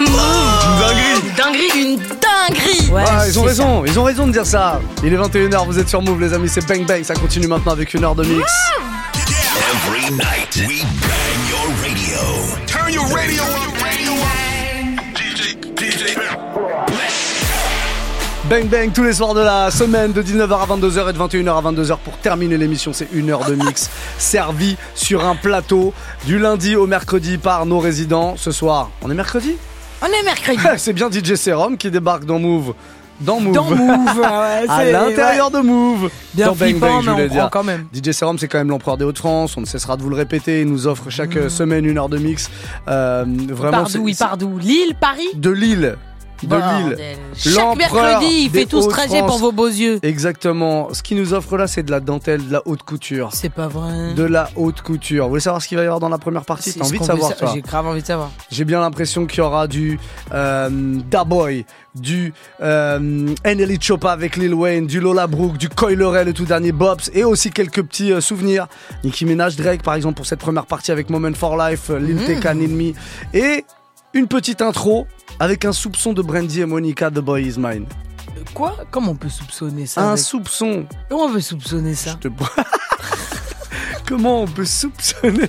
Dinguerie. Dinguerie, une dinguerie. Ouais, Ah, ils ont c'est raison, ils ont raison de dire ça. Il est 21h, vous êtes sur Move les amis, c'est Bang Bang, ça continue maintenant avec une heure de mix. Every night we bang Bang Bang tous les soirs de la semaine de 19h à 22h et de 21h à 22h pour terminer l'émission, c'est une heure de mix servi sur un plateau du lundi au mercredi par nos résidents. Ce soir, on est mercredi? On est mercredi. C'est bien DJ Serum qui débarque dans Move. Dans Move. Dans Move, ouais, à l'intérieur de Move. Bien dans Bang flippant, Bang, je mais voulais dire. quand même. DJ Serum, c'est quand même l'empereur des Hauts-de-France. On ne cessera de vous le répéter. Il nous offre chaque Mmh. euh, semaine une heure de mix. Euh, vraiment, Par d'où Lille, Paris de Lille. De. Lille. Chaque mercredi, il fait tout ce trajet pour vos beaux yeux. Exactement. Ce qu'il nous offre là, c'est de la dentelle, de la haute couture. C'est pas vrai. De la haute couture. Vous voulez savoir ce qu'il va y avoir dans la première partie T'as envie de savoir, sa- toi J'ai grave envie de savoir. J'ai bien l'impression qu'il y aura du euh, Da Boy, du euh, Nelly Choppa avec Lil Wayne, du Lola Brooke, du Coilerel, le tout dernier Bobs, et aussi quelques petits euh, souvenirs. Nicki Minaj, Drake par exemple pour cette première partie avec Moment for Life, Lil Mm. TK, Lil Me, et une petite intro avec un soupçon de Brandy et Monica, The Boy Is Mine. Quoi? Comment on peut soupçonner ça Un avec- soupçon. Comment on peut soupçonner ça? Je te- Comment on peut soupçonner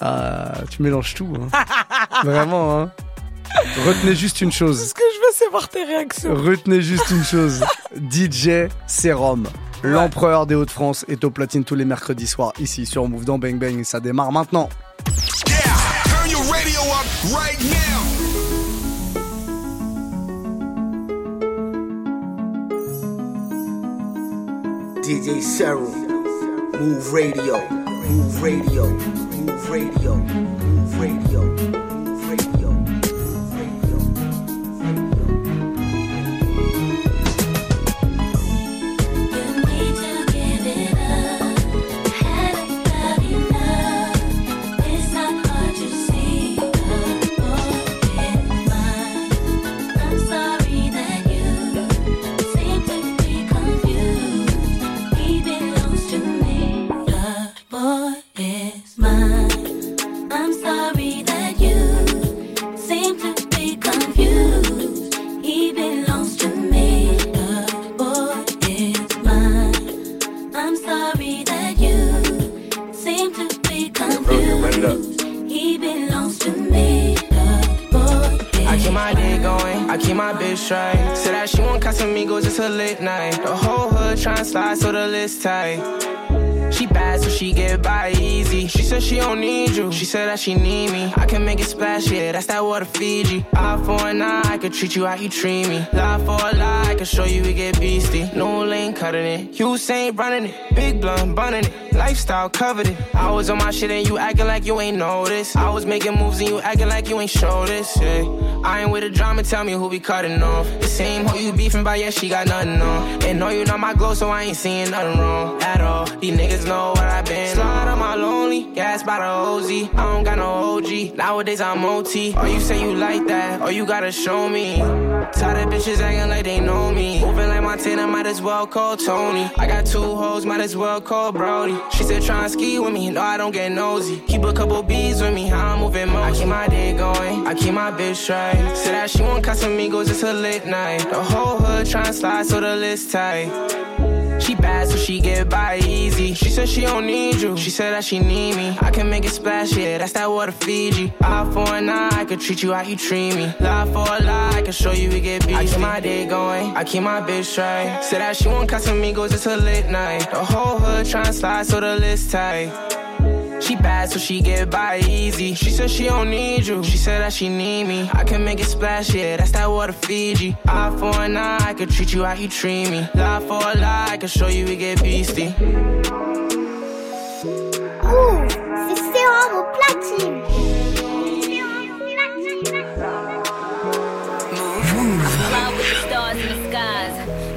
Ah, tu mélanges tout. hein. Vraiment, hein. Retenez juste une chose. Parce que je veux savoir tes réactions. Retenez juste une chose. DJ Serum, l'empereur des Hauts-de-France, est au platine tous les mercredis soirs ici sur Move dans Bang Bang et ça démarre maintenant. Yeah, turn your radio up right now. DJ Serom, Mouv' Radio, Mouv' Radio, Mouv' Radio, Mouv' Radio, Mouv' Radio, She need me. I can make it splash, yeah, that's that water Fiji. Eye for an eye, I could treat you how you treat me. Lie for a lie, I can show you we get beastie. No lane cutting it. You ain't running it. Big blunt, bunning it. Lifestyle covered it. I was on my shit and you acting like you ain't noticed. I was making moves and you acting like you ain't show this, yeah. I ain't with the drama, tell me who be cutting off. The same hoe you beefing by, yeah, she got nothing on. And know you not my glow, so I ain't seeing nothing wrong at all. These niggas know what I've been. Slide on my lonely, gas by the OZ. I don't got no OG. Nowadays I'm OT. Or oh, you say you like that, or you gotta show me. Tired of bitches acting like they know me. Moving like Montana, might as well call Tony. I got two hoes, might as well call Brody. She said try and ski with me, no I don't get nosy. Keep a couple bees with me, how I'm moving most. I keep my day going, I keep my bitch straight. Said that she want Casamigos, it's a late night. The whole hood tryna slide, so the list tight. She bad, so she get by easy. She said she don't need you. She said that she need me. I can make it splash, yeah, that's that water Fiji. Eye for an eye, I could treat you how you treat me. Lie for a lie, I can show you we get beefy. I keep my day going, I keep my bitch straight. Said that she want Casamigos, it's a late night. The whole hood tryna slide, so the list tight. She bad, so she get by easy. She said she don't need you. She said that she need me. I can make it splash, yeah, that's that water Fiji. Eye for an eye, I could treat you how you treat me. Lie for a lie, I can show you we get beastie. Ouh, c'est au platine.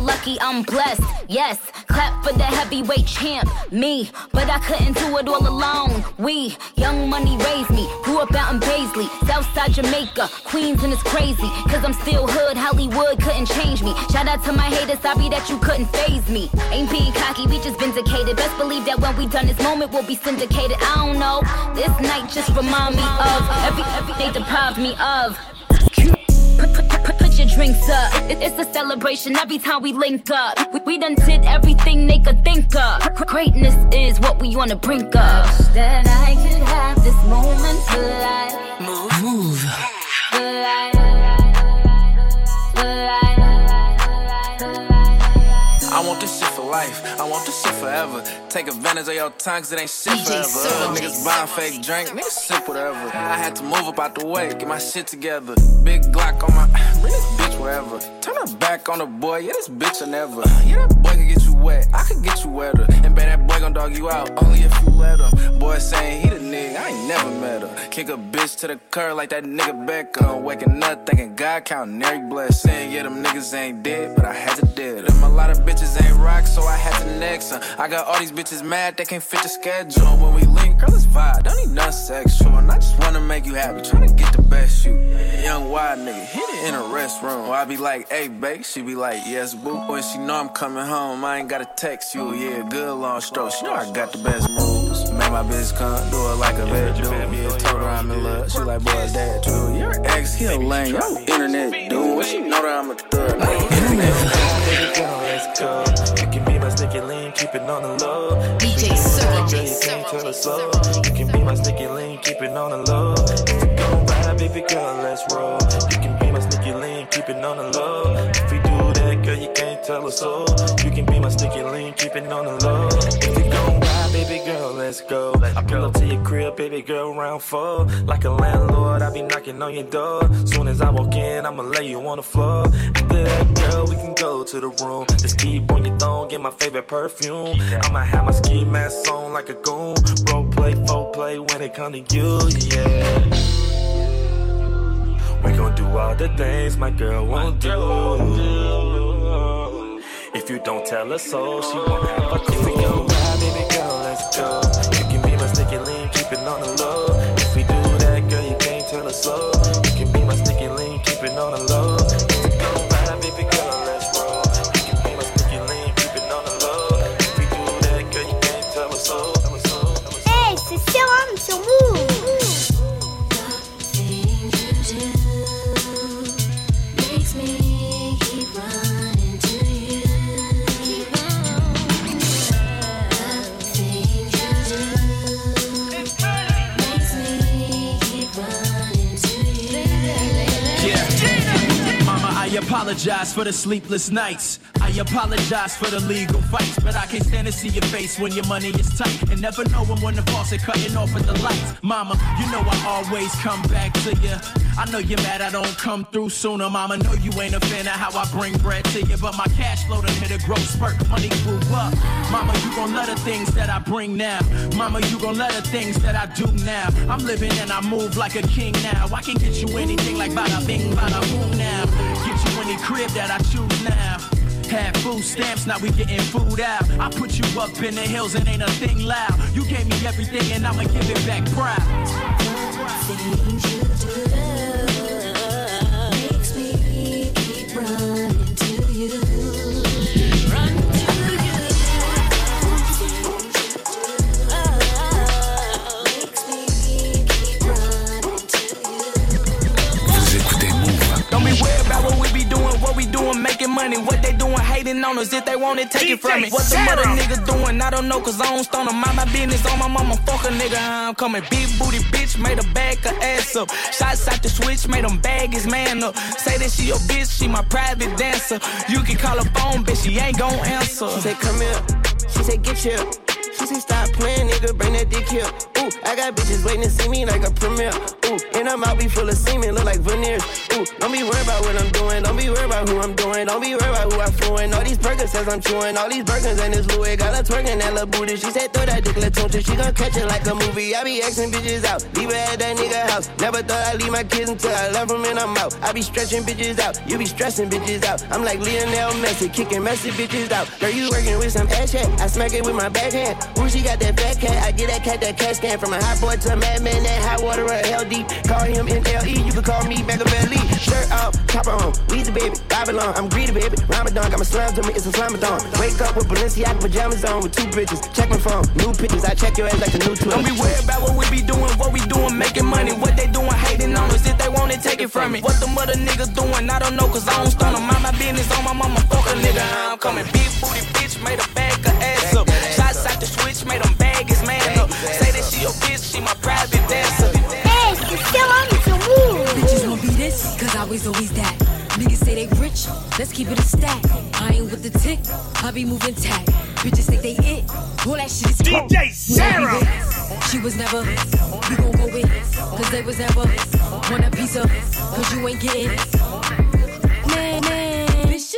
lucky, I'm blessed. Yes, clap for the heavyweight champ, me. But I couldn't do it all alone. We, young money raised me, grew up out in Paisley, Southside Jamaica, Queens, and it's crazy. Cause I'm still hood, Hollywood couldn't change me. Shout out to my haters, sorry that you couldn't phase me. Ain't being cocky, we just vindicated. Best believe that when we done this moment, we'll be syndicated. I don't know, this night just remind me of every, every they deprived me of. Put, put, put, put your drinks up. It- It's a celebration every time we link up. We, we done did everything they could think of. Greatness is what we the brink of. That I could have this moment for life. Move. Move. For life. Life. I want this shit forever. Take advantage of your time, cause it ain't shit forever. Other niggas buying fake drink, niggas sip whatever. I had to move up out the way, get my shit together. Big Glock on my, bring this bitch wherever. Turn her back on the boy, yeah, this bitch will never. Yeah, that boy can get you wet, I can get you wetter. And bet that boy gon' dog you out, only if you let him. Boy saying he the nigga, I ain't never met her. Kick a bitch to the curb like that nigga Beckham. Waking up thinking God counting every blessing. Yeah, them niggas ain't dead, but I had to dead. A lot of bitches ain't rock, so I had to next them. I got all these bitches mad, they can't fit the schedule. When we link, girl, it's vibe, don't need nothing sexual. And I just wanna make you happy, tryna get the best you. Young wild nigga, hit it in a restroom. I be like, hey, babe, she be like, yes, boo. When she know I'm coming home, I ain't gotta text you. Yeah, good long stroke. She know I got the best moves. Make my bitch come, do it like a vet do. Yeah, told her I'm in love. She like, boy, is that true? Your ex, he a lame. Yo, internet dude. She know that I'm a thug. Baby girl, let's go. You can be my sticky link, keep it on the low. DJ Girl, you can't tell us so. You can be my sticky link, keep it on the low. If we gon' ride, baby girl, let's roll. You can be my sticky link, keep it on the low. If we do that, girl, you can't tell us so. You can be my sticky link, keep it on the low. Ride, baby girl, let's go. I pull up to your crib, baby girl, round four. Like a landlord, I be knocking on your door. Soon as I walk in, I'ma lay you on the floor. After that, girl, we can go to the room. Just keep on your thong, get my favorite perfume. I'ma have my ski mask on like a goon. Role play, folk play when it come to you, yeah. We gon' do all the things my girl won't do. If you don't tell her so, she won't have a clue. On the low. If we do that, girl, you can't tell her so. Apologize for the sleepless nights. I apologize for the legal fights, but I can't stand to see your face when your money is tight. And never knowing when the faucet cutting off at the lights. Mama, you know I always come back to you. I know you're mad I don't come through sooner. Mama, know you ain't a fan of how I bring bread to you, but my cash flow done hit a growth spurt. Money grew up. Mama, you gon' love the things that I bring now. Mama, you gon' love the things that I do now. I'm living and I move like a king now. I can get you anything like bada bing, bada boom now. Get crib that I choose now. Had food stamps, now we getting food out. I put you up in the hills and ain't a thing loud. You gave me everything and I'ma give it back proud. Money. What they doing, hating on us. If they want it, take it from me. What the mother niggas doing, I don't know, cause I don't stone them. Mind my business on my mama, fuck a nigga. I'm coming. Big booty bitch, made a bag her ass up. Shots out the switch, made them bag his man up. Say that she your bitch, she my private dancer. You can call her phone, bitch, she ain't gon' answer. She said, come here. She said, get here. She said, stop playing, nigga, bring that dick here. Ooh, I got bitches waiting to see me like a premiere. Ooh, and I'm out, be full of semen, look like veneers. Ooh, don't be worried about what I'm doing. Don't be worried about who I'm doing. Don't be worried about who I'm fluent. All these burgers says I'm chewing. All these burgers and this Louis got her twerking that little booty. She said throw that dick little She gon' catch it like a movie. I be asking bitches out, leave her at that nigga house. Never thought I'd leave my kids until I love them and I'm out. I be stretching bitches out, you be stressing bitches out. I'm like Lionel Messi, kicking messy bitches out. Girl, you working with some ass chat. I smack it with my backhand. Ooh, she got that fat cat. I get that cat that cat scan from a hot boy to a madman. That hot water or hell deep. Call him NLE. You can call me Machiavelli. Shirt off, top on. We the baby, Babylon. I'm greedy, baby. Ramadan got my slams on me. It's a slamathon. Wake up with Balenciaga pajamas on with two bitches. Check my phone, new pictures. I check your ass like a new twin. Don't be worried about what we be doing, what we doing, making money. What they doing, hating on us. If they want it, take it from me. What the mother niggas doing, I don't know, cause I don't stun them. Mind my business on my mama, fuck a nigga. I'm coming. Big booty bitch, made a bag of ass up. Shots out the switch, made them bag his man up. Say that she your bitch, she my private dancer. Hey, c'est Sarah sur Mouv'. Bitches won't be this, cause I was always that. Niggas say they rich, let's keep it a stack. I ain't with the tick, I be moving tack. Bitches think they it, all that shit is DJ coke. Sarah. She was never, we gon' go with, cause they was never. Want a piece of, cause you ain't getting. Man, man, bitch,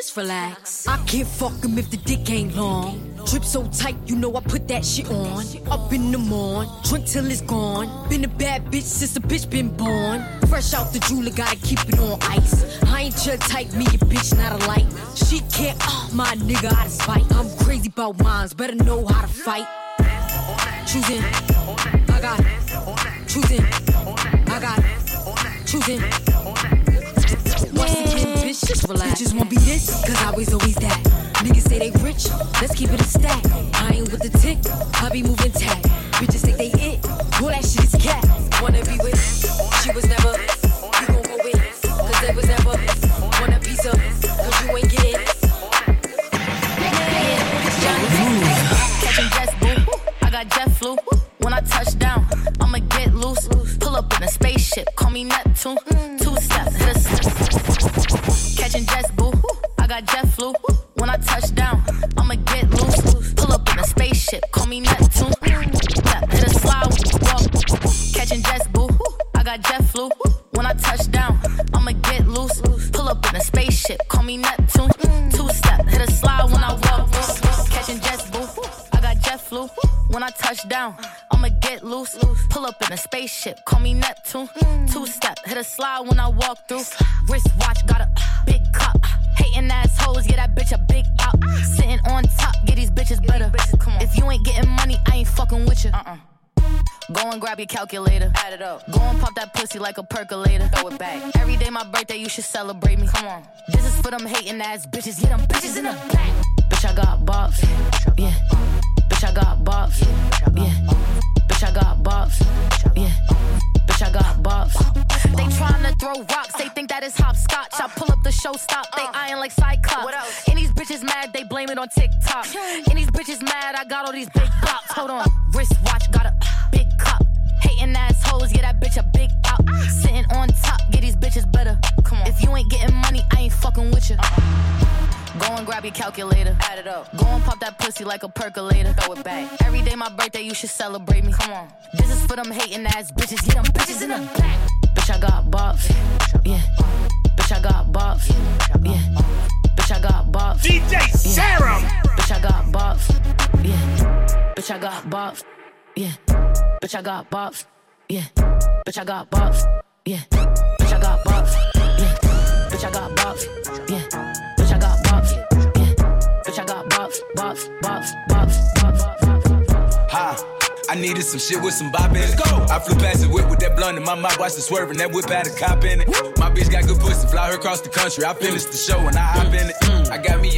just relax. I can't fuck him if the dick ain't long. Drip so tight, you know I put that shit on. Up in the morn, drink till it's gone. Been a bad bitch since a bitch been born. Fresh out the jeweler, gotta keep it on ice. I ain't your type, me a bitch, not a light. She can't, oh, my nigga out of spite. I'm crazy about mines, better know how to fight. Choosing, I got choosing, I got choosing. Once again, bitch, just relax. Bitches won't be this, cause I was always that. Niggas say they rich, let's keep it a stack. I ain't with the tick, I be moving tack. Bitches think they it, all that shit is cat. Wanna be with, she was never. You gon' go with, cause they was never. Want a piece of, cause you ain't getting. Catching jets, boo. I got jet flu. When I touch down, I'ma get loose. Up in a spaceship, call me Neptune. Mm. Two steps, hit a s- Catching jets, boo. I got jet flu. When I touch down, pussy like a percolator. Throw it back. Every day my birthday, you should celebrate me. Come on. This is for them hating ass bitches. Get them bitches in the back. Bitch, I got bops. Like a percolator. Throw it back. Every day my birthday, you should celebrate me. Come on. This is for them hating ass bitches. Get them bitches in the back. Bitch, I got bops. Yeah. Bitch, I got bops. Yeah. Bitch, I got bops. DJ Sarah. Bitch, I got bops. Yeah. Bitch, I got bops. Yeah. Bitch, I got bops. Yeah. Bitch, I got bops. Yeah. Bitch, I got bops. Yeah. Bitch, I got bops. Bops. Bops. Bops. Bops. Bops. Ha. I needed some shit with some bop in it. Go. I flew past the whip with that blunt in my mouth, watched it swerving. That whip had a cop in it. My bitch got good pussy, fly her across the country. I finished the show and I hop in it. I got me a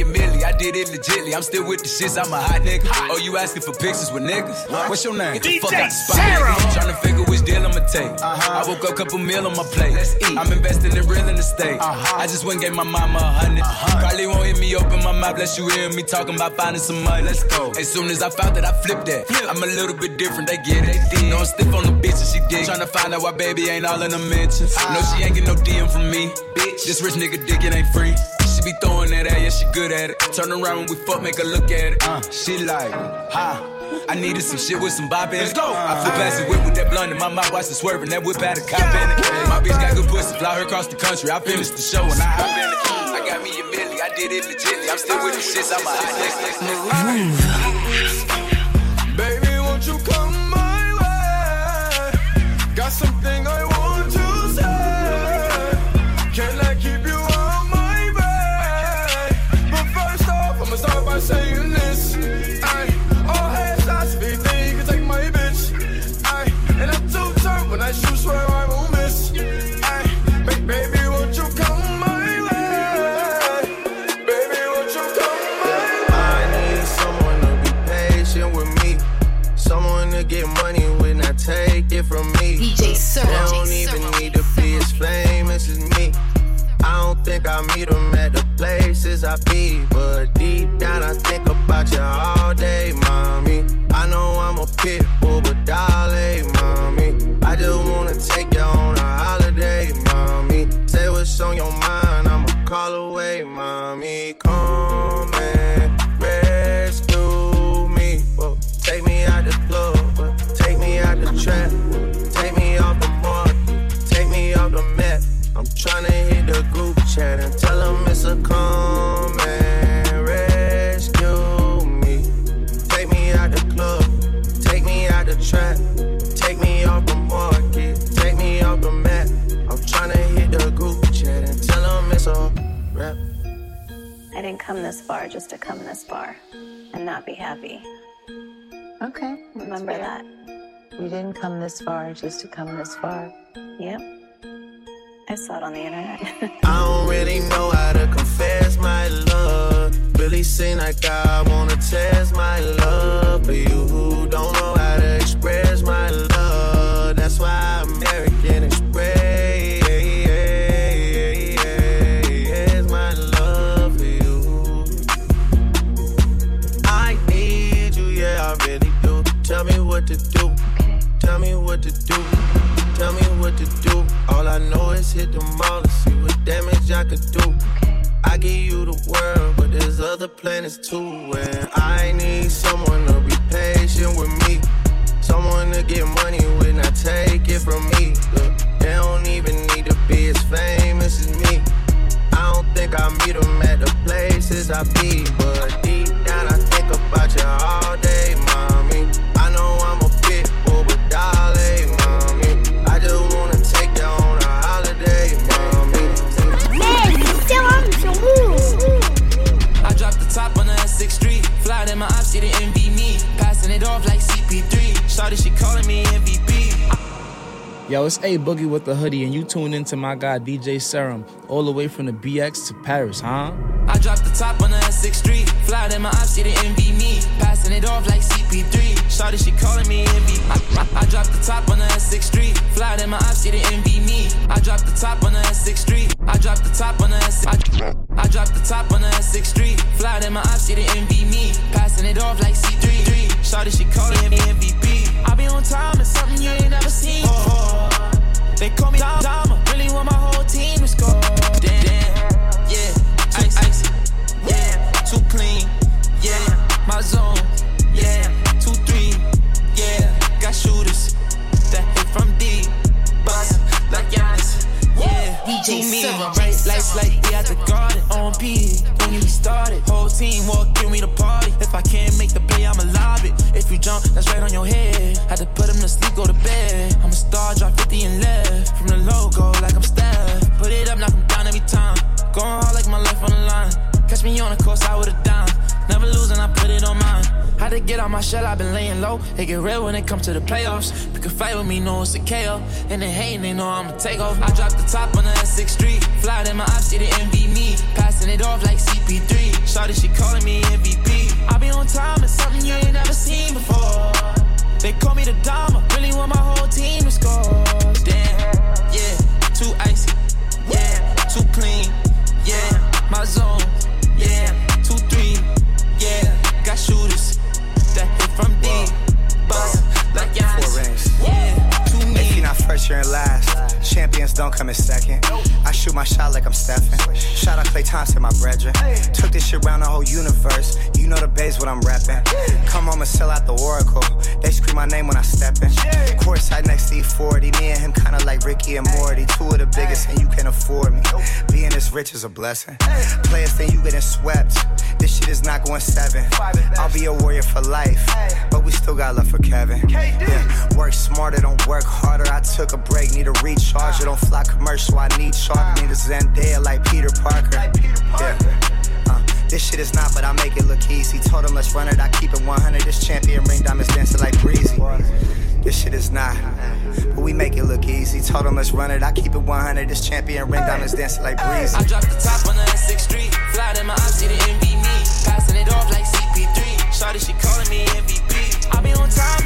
milli, I did it legitly. I'm still with the shits, I'm a hot nigga. Oh, you asking for pictures with niggas? What's your name? Get the fuck out the spot. nigga. Tryna figure which deal I'ma take. Uh-huh. I woke up, a couple meal on my plate. Let's eat. I'm investing in real estate. Uh-huh. I just went and gave my mama a 100 uh-huh. Probably won't hear me open my mouth, bless you hear me talking about finding some money. Let's go. As soon as I found that, I flipped that. I'm a little bit different, they get it. No, I'm stiff on the bitch and she dig. Tryna find out why baby ain't all in the mentions. No, she ain't get no DM from me. Bitch, this rich nigga dick, it ain't free. She be throwing that at, yeah, she good at it. Turn around when we fuck, make her look at it. Uh, she like, ha. I needed some shit with some bop in it. I flew past the whip with that blunt in my mouth, watched it swerving. That whip had a cop in it. My bitch got good pussy, fly her across the country. I finished the show and I hop in it. I got me a milli, I did it legitly. I'm still with the shits, I'm a hot Baby, won't you come my way? Got something I be. But just to come this far and not be happy. Okay. Remember that. You didn't come this far just to come this far. Yep. I saw it on the internet. I don't really know how to confess my love. Really seem like I wanna test my love for you. Don't know what to do. Tell me what to do. Tell me what to do. All I know is hit the mall and see what damage I could do. I give you the world, but there's other planets too. And I need someone to be patient with me. Someone to get money when I take it from me. Look, they don't even need to be as famous as me. I don't think I meet them at the places I be. But deep down, I think about you all day, my ops, she didn't envy me. Passing it off like CP3. Shawty, she calling me MVP. Yo, it's A Boogie with the hoodie, and you tuned into my guy DJ Serom, all the way from the BX to Paris, huh? I dropped the top on the S6 Street. Fly in my ops, she didn't envy me. Passing it off like CP3. Shawty, she calling me MVP. I, I, I dropped the top on the S6 Street. Fly in my ops, she didn't envy me. I dropped the top on the S6 Street. I dropped the top on the S6 I, I dropped the top on the S6 Street. Fly in my ops, she didn't envy me. Passing it off like C3. Shawty, she calling me MVP. I be on time, it's something you ain't never seen before. They call me Dom- Dama, low, it get real when it comes to the playoffs, you can fight with me, know it's a KO, and they hating, they know I'ma take off, I dropped the top on the S6 Street, fly in my ops, she didn't envy me, passing it off like CP3, shawty, she calling me MVP, I be on time, it's something you ain't never seen before, they call me the Dama, really want my whole team to score, Don't come in second. I shoot my shot like I'm Stephen. Shout out Klay Thompson, my brethren. Took this shit around the whole universe. You know the base what I'm reppin'. Come home and sell out the Oracle. Scream my name when I step in. Courtside next to E40. Me and him kinda like Ricky and Morty. Two of the biggest, and you can afford me. Being this rich is a blessing. Players think you getting swept. This shit is not going seven. I'll be a warrior for life, but we still got love for Kevin. Yeah, work smarter, don't work harder. I took a break, need a recharger. Don't fly commercial, I need charter. Need a Zendaya like Peter Parker. Yeah. This shit is not, but I make it look easy. Told him let's run it, I keep it 100. This champion ring diamonds dancing like breezy. This shit is not, but we make it look easy. Told him let's run it, I keep it 100. This champion ring diamonds dancing like breezy. I dropped the top on the S6 Street. Fly in my eyes, see the envy me. Passing it off like CP3. Shawty, she calling me MVP. I be on time,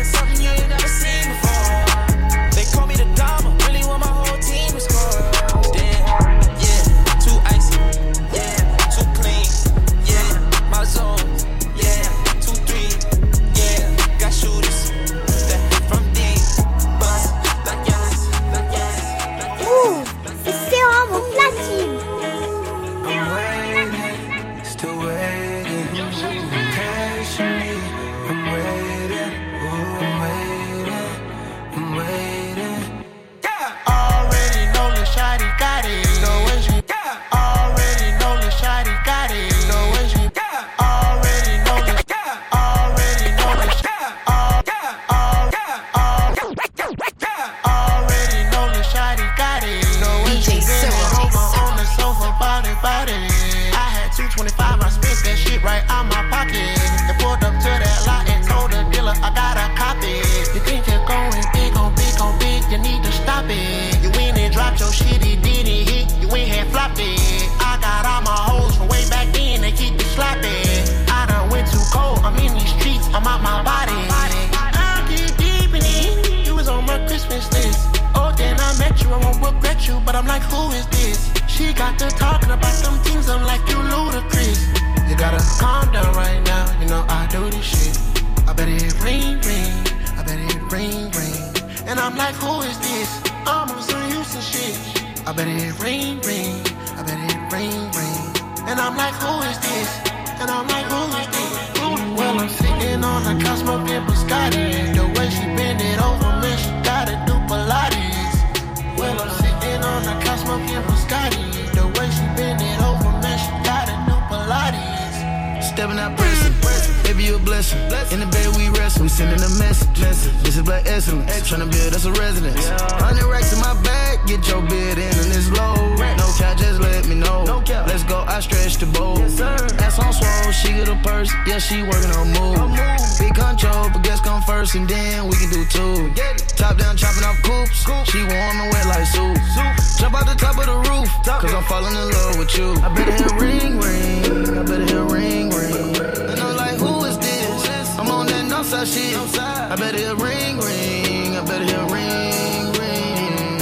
get a purse, yeah she working on move. Big control, but guess come first and then we can do two. Top down, chopping off coops. She warm and wet like soup. Jump out the top of the roof, cause I'm falling in love with you. I better hear ring ring, I better hear ring ring. And I'm like, who is this? I'm on that Northside shit. I better hear ring ring, I better hear ring ring.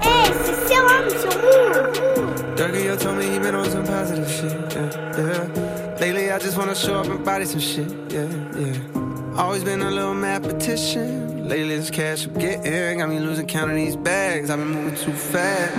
Hey, c'est Sarah sur Mouv'. Dougie, yo told me he been on some positive shit. Yeah, yeah. Lately, I just wanna show up and body some shit. Yeah, yeah. Always been a little mathematician. Lately, this cash I'm getting got me losing count of these bags. I've been moving too fast.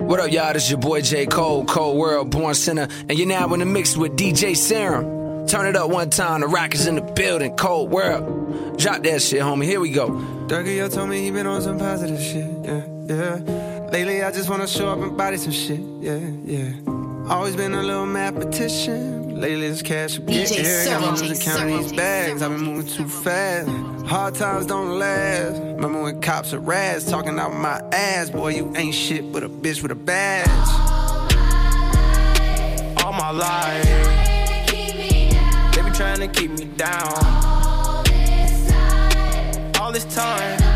What up, y'all? This your boy J. Cole, Cold World, Born Sinner, and you're now in the mix with DJ Serom. Turn it up one time, the rock is in the building, Cold World. Drop that shit, homie. Here we go. Dougie, yo told me he been on some positive shit. Yeah, yeah. Lately, I just wanna show up and body some shit. Yeah, yeah. Always been a little mathematician. Lately, this cash I'm DJ getting got me Serom. losing count of these bags. I've been moving too fast. Hard times don't last. Remember when cops are rats talking out my ass? Boy, you ain't shit but a bitch with a badge. All my life, they be trying to keep me down. All this time, never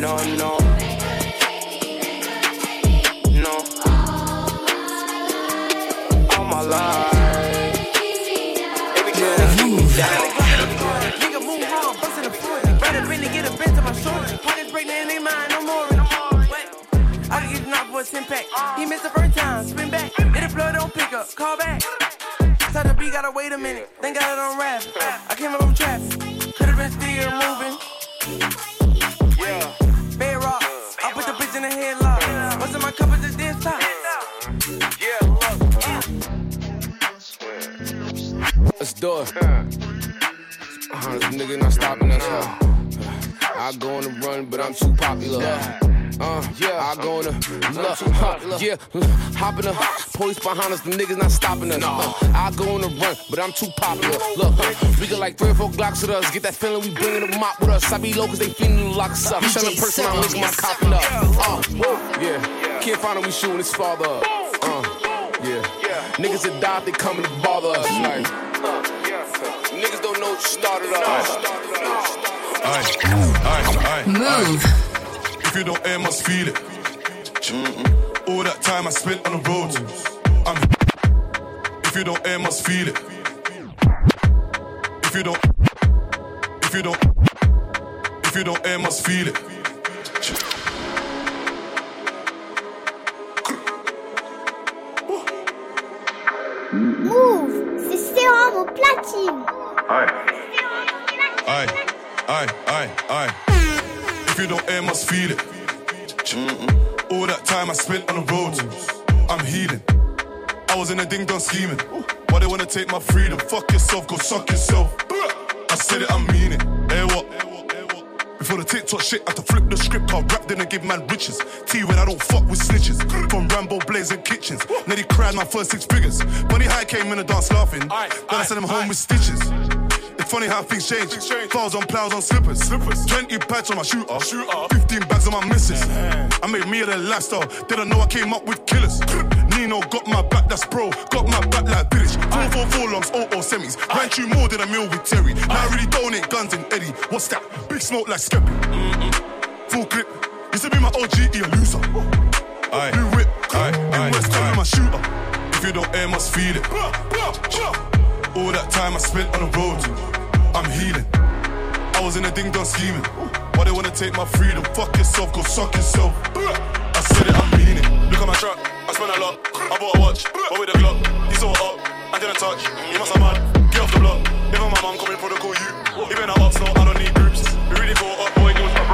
No, no. No. All my life. Trying to keep down. Nigga move on, bustin' the foot. Better really get a bent to my shoulder. Pockets breaking in their mind, no more. Wait. I can get knocked for a 10 pack. He missed the first time, spin back. Hit the blood, don't pick up, call back. Tell the beat, gotta wait a minute. Thank God it don't rap. I came up from traffic. Could've been still moving. Let's do it. Uh, this nigga not stopping us. huh? I go on the run, but I'm too popular. Uh, yeah, I go on the look, huh, yeah, hop in the police behind us, the niggas not stopping us. Uh, I go on the run, but I'm too popular. Look, huh, we got like three or four Glocks with us. Get that feeling we bringing the mop with us. I be low cause they feeling to lock us up. Shelling person, I'm making my copping up. Uh, yeah, can't find him, we shooting his father up. Uh, yeah, niggas that die, they coming to bother us. Like, niggas don't know what you started up. Move. If you don't air, must feel it. Mm-hmm. All that time I spent on the road. I'm. If you don't air, must feel it. If you don't. If you don't. If you don't air, must feel it. Spent on the road, I'm healing. I was in a ding dong scheming. Why they wanna take my freedom? Fuck yourself, go suck yourself. I said it, I mean it. Hey, what? Before the TikTok shit, I had to flip the script. I rap then and give man riches. T when I don't fuck with snitches. From Rambo blazing kitchens. Nearly cried my first six figures. Funny High came in the dance laughing. Then I sent him home with stitches. Funny how things change. Fouls on plows on slippers. slippers. 20 pads on my shooter. shooter. 15 bags on my missus. I made me a lifestyle. Didn't know I came up with killers. Nino got my back, that's bro. Got my back like British. 444 longs, 0 semis. Ran through more than a meal with Terry. Now I really donate guns in Eddie. What's that? Big smoke like Skeppy. Full clip. Used to be my OG, he a loser. Aye. Blue whip. Aye. In West Ham, my shooter. If you don't air, must feel it. All that time I spent on the road, I'm healing. I was in a ding dong scheming. Why they wanna take my freedom? Fuck yourself, go suck yourself. I said it, I mean it. Look at my truck, I spent a lot. I bought a watch, but with a Glock. He saw it up, I didn't touch. You must have mad, get off the block. Even my mom coming protocol you. Even I'm up, so I don't need groups. We really caught up, boy, us my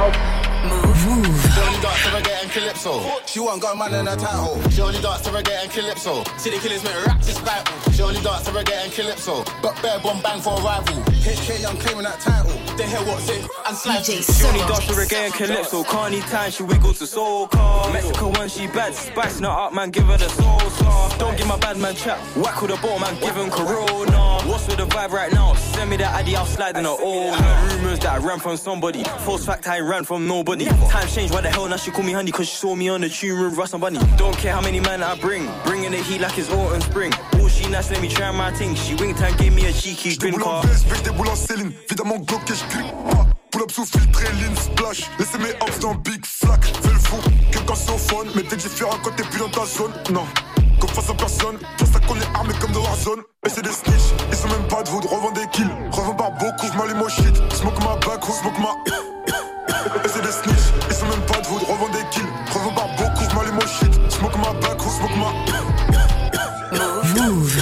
bro. She only dance to reggae and calypso. She won't go man in her title. She only dance to reggae and calypso. City killers make rap this battle. She only dance to reggae and calypso. Got bare bomb bang for a rival. HK Young claiming that title. The hell what's it? And slide. She only dance to reggae and calypso. Can't time, she wiggles to soca. Mexico when she bad, spicing her up, man, give her the salsa. Don't give my bad man chat. Whack with the ball, man, give him corona. What's with the vibe right now? Send me that ID, I'll slide in her all. Heard rumors that I ran from somebody. False fact, I ran from nobody. Time changed, why the hell now she call me honey? Cause she saw me on the tune with Russ and Bunny. Don't care how many men I bring. Bringing the heat like it's autumn spring. Oh, she nice, let me try my thing. She winked and gave me a cheeky grin Boule en veste, je déboule en Céline. Évidemment, Glock et je clique pas. Pull up sous filtré, lean splash. Laissez mes hops dans Big Flack. Fais le fou, que quand c'est au fun. Mais t'es différent quand t'es plus dans ta zone. Non, comme face à personne. Toi, ça qu'on est armé comme de Warzone. Et c'est des snitch, ils sont même pas de vous. Revends des kills, revends par beaucoup. J'm'allume au shit, smoke ma back ou smoke ma. Et c'est des snitch, Revends des kills, revends par beaucoup. J'm'allume au shit, smoke ma back ou smoke ma. Move.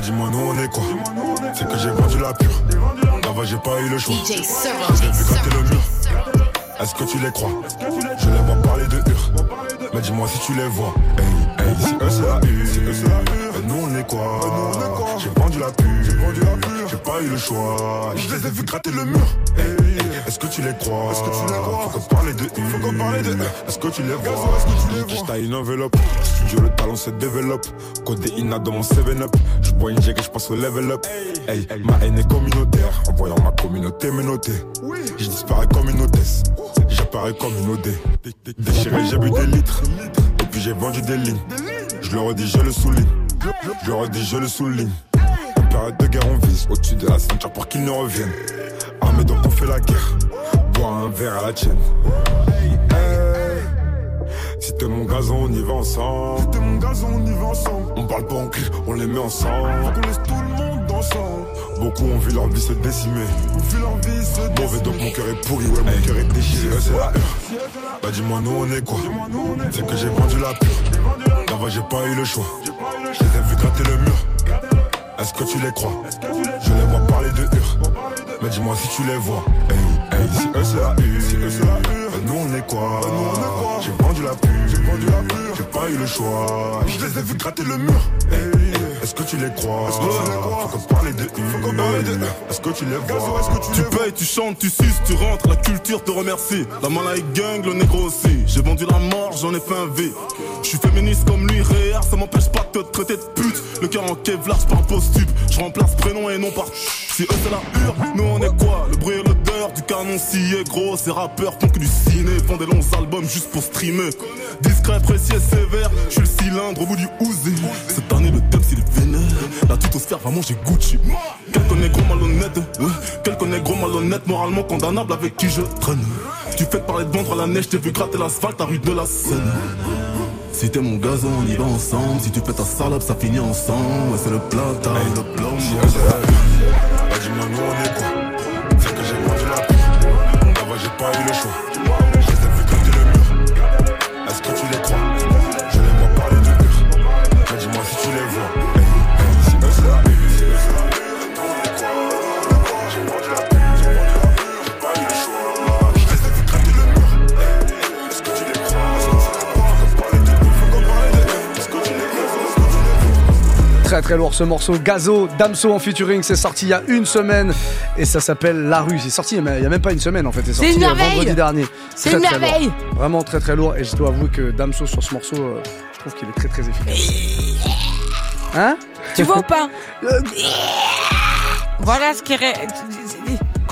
dis-moi, nous on est quoi? C'est que j'ai vendu la pure. Là-bas, j'ai pas eu le choix. J'ai vu gratter le mur. Est-ce que tu les crois? Je les vois parler de hur. Mais dis-moi si tu les vois. Hey, hey, si eux c'est la hur. Nous on est quoi J'ai vendu la pure. J'ai pas eu le choix. Je les ai vu gratter le mur. Hey, hey, Est-ce que tu les crois Est-ce que tu les crois Faut qu'on parle de. Faut qu'on parle de. Est-ce que tu les vois Est-ce que tu les vois une enveloppe. Studio le talent se développe. Côté Ina dans mon 7-up. Je bois une jack et je passe au level up. Hey, ma haine est communautaire. En voyant ma communauté me noter. Je disparais comme une hôtesse. J'apparais comme une OD. Déchiré, j'ai bu des litres. Et puis j'ai vendu des lignes. Je le redis, je le souligne. Je le redis, je le souligne. En période de guerre, on vise au-dessus de la ceinture pour qu'ils ne reviennent. Armé donc on fait la guerre. Bois un verre à la tienne. Si t'es mon gazon, on y va ensemble. Si t'es mon gazon, on y va ensemble. On parle pas en cri, on les met ensemble. Faut qu'on laisse tout le monde ensemble. Beaucoup ont vu leur vie se décimer. On vu leur vie se décimer. Mauvais donc mon cœur est pourri, ouais, mon cœur est déchiré. C'est la hur. Bah dis-moi, nous on est quoi? C'est que j'ai vendu la pure. Là-bas, j'ai pas eu le choix. Gratter le mur. Est-ce que tu les crois? Je les vois parler de hur. Mais dis-moi si tu les vois. Hey, hey, si eux c'est la hur. Si eux c'est la hur. Nous on est quoi? J'ai vendu la pure. J'ai vendu la pure. J'ai pas eu le choix. Je les ai vu gratter le mur. Hey, Est-ce que tu les crois? Est-ce que tu les crois? Faut qu'on parle de hur. Faut qu'on parle de hur. Est-ce que tu les vois? Est-ce que tu Tu payes, tu chantes, tu suces, tu rentres, la culture te remercie. La malaïque gang, le négro aussi. J'ai vendu la mort, j'en ai fait un V. Je suis féministe comme lui, réel, ça m'empêche pas de te traiter de pute. Le cœur en kevlar, par un post-tube. Je remplace prénom et nom par Si eux c'est la hure, nous on est quoi? Le bruit et l'odeur du canon scié gros. Ces rappeurs font que du ciné, font des longs albums juste pour streamer. Discret, précis et sévère, je suis le cylindre au bout du ouzé. Cette année le thème c'est les vénères. La tutosphère va manger Gucci. Quelques négros malhonnêtes, ouais. Quelques négros malhonnêtes, moralement condamnables avec qui je traîne. Tu fais parler de vendre à la neige, t'ai vu gratter l'asphalte à rue de la Seine. Si t'es mon gazon, on y va ensemble. Si tu fais ta salope, ça finit ensemble. Ouais, c'est le plata, le plomb. Nous on est quoi? C'est que j'ai vendu la pure. Là-bas, j'ai pas eu le choix. Très très lourd ce morceau. Gazo, Damso en featuring, c'est sorti il y a une semaine et ça s'appelle La Rue. C'est sorti il y a même pas une semaine en fait. C'est sorti une euh, vendredi dernier. C'est une merveille. lourd. Vraiment très très lourd et je dois avouer que Damso sur ce morceau, euh, je trouve qu'il est très très efficace. Hein? Tu vois ou pas? Voilà ce qui est.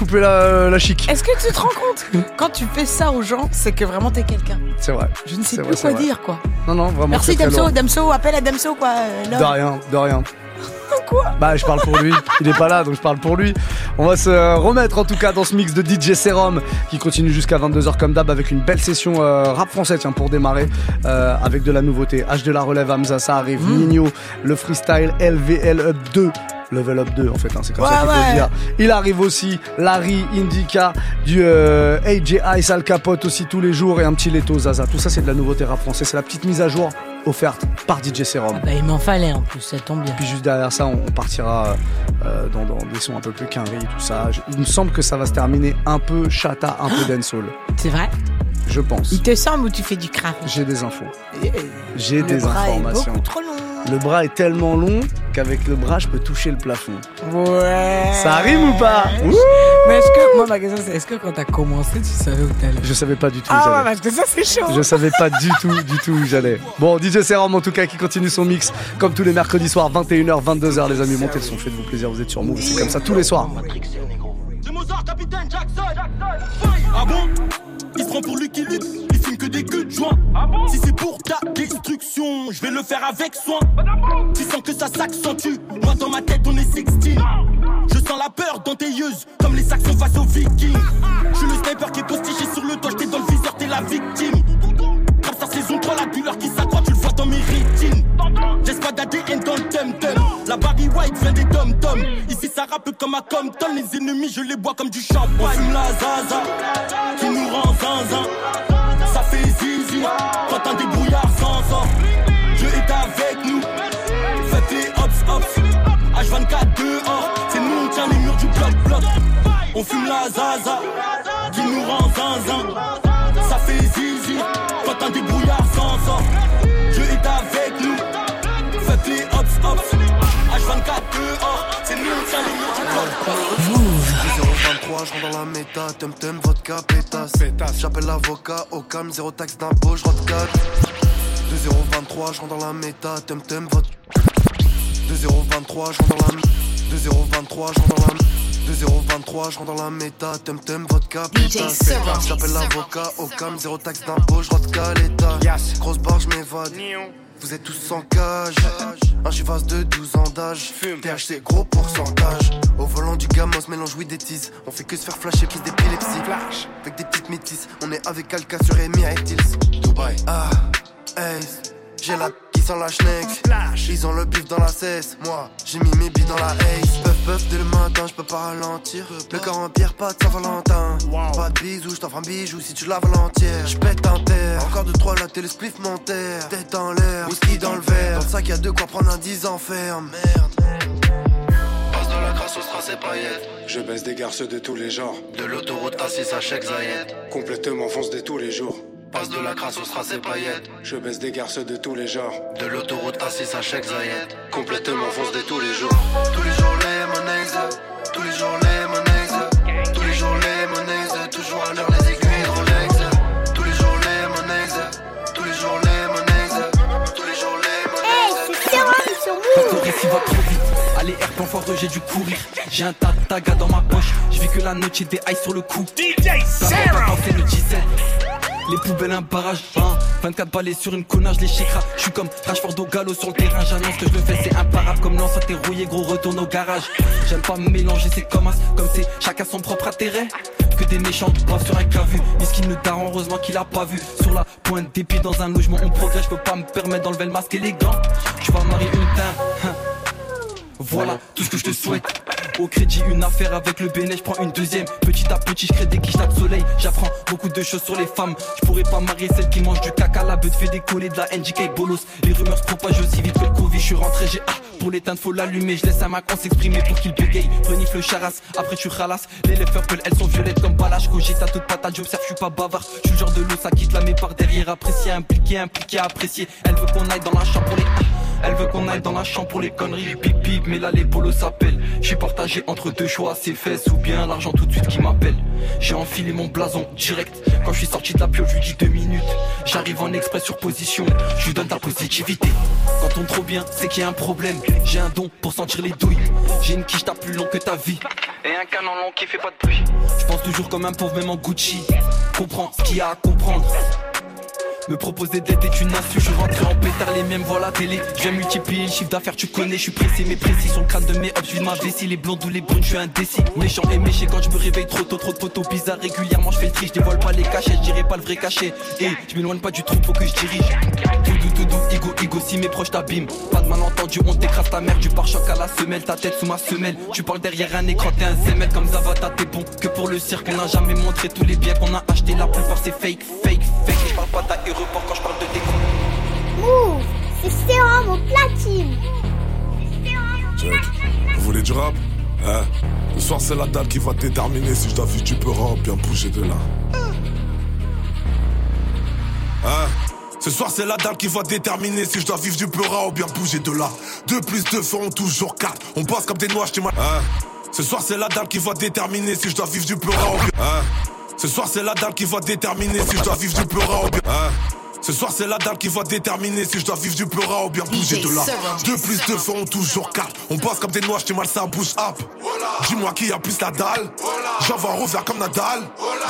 Couper la, la chic. Est-ce que tu te rends compte Quand tu fais ça aux gens, c'est que vraiment t'es quelqu'un? C'est vrai. Je ne sais plus vrai, quoi dire, quoi. Non, non, vraiment. Merci très, Damso. Damso, appelle à Damso, quoi. euh. De rien, de rien. Quoi? Bah, je parle pour lui. Il est pas là, donc je parle pour lui. On va se remettre en tout cas dans ce mix de DJ Serum qui continue jusqu'à 22h comme d'hab avec une belle session euh, rap français tiens, pour démarrer euh, avec de la nouveauté. H de la relève Hamza, ça arrive. Mm. Nino, le freestyle LVL Up 2. Level Up 2 en fait, hein, c'est comme Ouais, ça qu'il faut ouais. le dire. Il arrive aussi Larry, Indica, du euh, AJ Ice, Al Capote aussi tous les jours et un petit Leto Zaza. Tout ça c'est de la nouveauté rap français. C'est la petite mise à jour offerte par DJ Serum. Bah, il m'en fallait en plus, ça tombe bien. Puis juste derrière ça, on partira euh, dans, dans des sons un peu plus quinri, tout ça. Je- il me semble que ça va se terminer un peu chata, un peu dancehall. C'est vrai? Je pense. Il te semble ou tu fais du craft J'ai des infos. J'ai Le des bras est informations. beaucoup trop long. Le bras est tellement long qu'avec le bras, je peux toucher le plafond. Ouais. Ça rime ou pas Ouh Mais est-ce que, moi ma question c'est, est-ce que quand t'as commencé, tu savais où t'allais Je savais pas du tout où Ah ouais, j'allais. parce que ça c'est chaud. Je savais pas du tout, du tout où j'allais. Bon, DJ Serum en tout cas qui continue son mix comme tous les mercredis soirs, 21h, 22h les amis. Montez le son, faites-vous plaisir, vous êtes sur Move, c'est comme ça tous les soirs. C'est Mozart, capitaine Jackson. Ah bon Il se prend pour Lucky Luke, il filme que des queues de joint. si c'est pour ta destruction, je vais le faire avec soin. Tu sens que ça s'accentue, moi dans ma tête on est 16. Je sens la peur dans tes yeux, comme les Saxons face aux Vikings. Je suis le sniper qui est postiché sur le toit, j'étais dans le viseur, t'es la victime. Comme sa saison 3, la douleur qui j'ai spadadé un dans Tum Tum. La Barry White vient des Tom Tom. Ici ça rappe comme à Compton. Les ennemis, je les bois comme du champagne. On fume la zaza qui nous rend zinzin. Ça fait zizi quand un débrouillard s'en sort. Dieu est avec nous. Faites les hops hops. H24 dehors. C'est nous, on tient les murs du bloc bloc. On fume la zaza qui nous rend zinzin. Move 023, je rentre dans la méta, tum tum, vodka, pétasse. J'appelle l'avocat au cam, zéro taxe d'impôt, je 4 2023, je rentre dans la méta, tum tum, vodka. 2023, je rentre dans la 2023, je rentre dans la 2023, je rentre dans la méta, tum tum, vodka, pétasse. J'appelle l'avocat au cam, zéro taxe d'impôt, je 4 l'état. Grosse barre, je m'évade. Vous êtes tous en cage. Un chivasse de 12 ans d'âge. THC, gros pourcentage. Au volant du gamin, on se mélange oui des teases. On fait que se faire flasher, prise d'épilepsie. Flash. Avec des petites métisses. On est avec Alka sur Emi et. Dubaï. Ah, Ace. J'ai la sent la schneck. Ils ont le bif dans la cesse. Moi, j'ai mis mes billes dans la haze. Puff puff dès le matin, je peux pas ralentir. Le corps en pierre, pas de Saint-Valentin. Pas de bisous, je t'offre un bijou si tu laves l'entière. Je pète un terre. Encore de trois, la télé spliff mon terre. Tête en l'air, whisky dans le verre. Dans le sac, y'a de quoi prendre un 10 en ferme. Merde. Passe de la grâce au strass et paillettes. Je baisse des garces de tous les genres. De l'autoroute A6 à Cheikh Zayed. Complètement fonce de tous les jours. Passe de la crasse au strass et paillettes. Je baisse des garces de tous les genres. De l'autoroute A6 à Cheikh Zayed. Complètement fonce de tous les jours. Tous les jours les monnaies, tous les jours les monnaies, tous les jours les monnaies, toujours à l'heure les aiguilles Rolex. Tous les jours les monnaies, tous les jours les monnaies, tous les jours les monnaies. Récit va trop vite. Allez, air point fort, j'ai dû courir. J'ai un tas de tagas dans ma poche. Je vis que la note, j'ai des eyes sur le cou. DJ Sarah! le 17. Les poubelles, un barrage, hein. 24 balais sur une connasse, les chikras. Je suis comme Rashford au galop sur le terrain. J'annonce que je le fais, c'est imparable. Comme lance t'es rouillé, gros, retourne au garage. J'aime pas me mélanger, c'est comme as, comme c'est chacun son propre intérêt. Que des méchants boivent sur un clavu. Miskin ne daron, heureusement qu'il a pas vu. Sur la pointe des pieds dans un logement, on progresse. Je peux pas me permettre d'enlever le masque gants. Tu vas marier une teinte. hein. Voilà tout ce que je te souhaite. Au crédit, une affaire avec le béné, je prends une deuxième. Petit à petit, je crée des quiches de soleil. J'apprends beaucoup de choses sur les femmes. Je pourrais pas marier celle qui mange du caca. La beuh fait décoller de la NGK bolos. Les rumeurs se propagent aussi vite que le Covid. Je suis rentré, j'ai ah. Pour l'éteindre, faut l'allumer. Je laisse un Macron s'exprimer pour qu'il bégaye. Renifle le charas, après tu ralasses. Les lèvres elles sont violettes comme balage. Cogite à toute patate, j'observe, je suis pas bavard. Je suis le genre de l'eau, ça quitte la mais par derrière. Apprécier, impliqué, impliqué, apprécier. Elle veut qu'on aille dans la chambre ah. Elle veut qu'on aille dans la chambre pour les conneries. Pip pip, mais là les polos s'appellent. Je suis partagé entre deux choix, ses fesses ou bien l'argent tout de suite qui m'appelle. J'ai enfilé mon blason direct. Quand je suis sorti de la pio, je lui dis deux minutes. J'arrive en express sur position, je lui donne ta positivité. Quand on trop bien, c'est qu'il y a un problème. J'ai un don pour sentir les douilles. J'ai une quiche t'as plus long que ta vie. Et un canon long qui fait pas de bruit. Je pense toujours comme un pauvre, même en Gucci. Comprends ce qu'il y a à comprendre. Me proposer d'être est une insulte, je rentré en pétard, les mêmes voient la télé. Je viens multiplier le chiffre d'affaires, tu connais, je suis pressé, mais précis sur le crâne de mes hops, je ma vessie, les blondes ou les brunes, je suis indécis. Méchant et méché quand je me réveille trop tôt, trop de photos bizarres régulièrement, je fais le tri, je dévoile pas les cachets, je pas le vrai cachet. Et je m'éloigne pas du trou, faut que je dirige. Tout doux, ego, ego, si mes proches t'abîment. Pas de malentendu, on t'écrase ta mère, du pare-choc à la semelle, ta tête sous ma semelle. Tu parles derrière un écran, t'es un zémel comme Zavata, t'es bon. Que pour le cirque, on n'a jamais montré tous les biens qu'on a acheté, la plupart c'est fake, fake, fake. Je parle pas d'aéroport quand je parle de. Move, c'est sérum au platine. Check. Vous voulez du rap Hein? Ce soir, c'est la dalle qui va déterminer si je dois vivre du peur ou bien bouger de là. Hein? Ce soir c'est la dalle qui va déterminer si je dois vivre du peura ou bien bouger de là. 2 plus 2 feront toujours 4. On passe comme des noix, je mal. Hein? Ce soir c'est la dalle qui va déterminer si je dois vivre du peura ou bien. Hein? Ce soir c'est la dalle qui va déterminer si je dois vivre du peura ou bien. Hein? Ce soir c'est la dalle qui va déterminer si je dois vivre du peura ou bien bouger de là. 2 plus 2 feront toujours 4. On passe comme des noix, je mal ça bouge up. Dis-moi qui a plus la dalle. J'envoie un revers comme Nadal.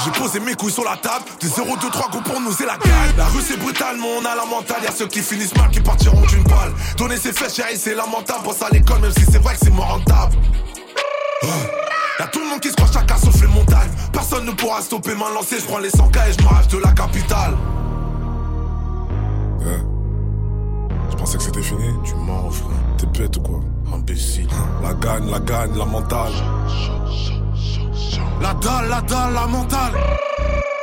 J'ai posé mes couilles sur la table. Des 0, 2, 3 goûts pour nous et la gagne. La rue c'est brutal, mais on a la mentale. Y'a ceux qui finissent mal, qui partiront d'une balle. Donner ses fesses, chérie, c'est lamentable. Pense à l'école, même si c'est vrai que c'est moins rentable. Y'a tout le monde qui se croit montagnes. Personne ne pourra stopper ma lancée. Je prends les 100K et je m'arrache de la capitale. Ouais. Je pensais que c'était fini. Tu mens, frère. T'es bête ou quoi? Imbécile. La gagne, la gagne, la mentale. La dalle, la dalle, la mentale.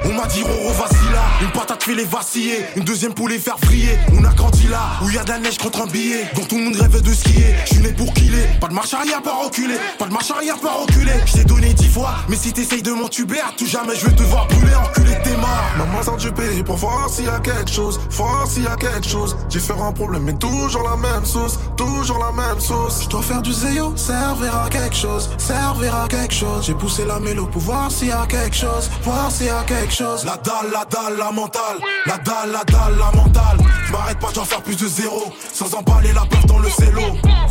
On m'a dit Roro vas-y là, une patate fait les vaciller, une deuxième pour les faire vriller. On a grandi là, où y a de la neige contre un billet, dont tout le monde rêve de skier. Je suis né pour killer, pas de marche arrière, pas reculer, pas de marche arrière, pas reculer. Je t'ai donné dix fois, mais si t'essayes de m'entuber, à tout jamais je vais te voir brûler, enculer tes mains. Maman sort du pays pour voir s'il y a quelque chose, voir s'il y a quelque chose. Différents problèmes, mais toujours la même sauce, toujours la même sauce. Je dois faire du zéo, servir à quelque chose, servir à quelque chose. J'ai poussé la mélo pour voir s'il y a quelque chose, voir s'il y a quelque chose. La dalle, la dalle, la mentale, la dalle, la dalle, la mentale. M'arrête pas, j'en faire plus de zéro, sans emballer la peur dans le cello.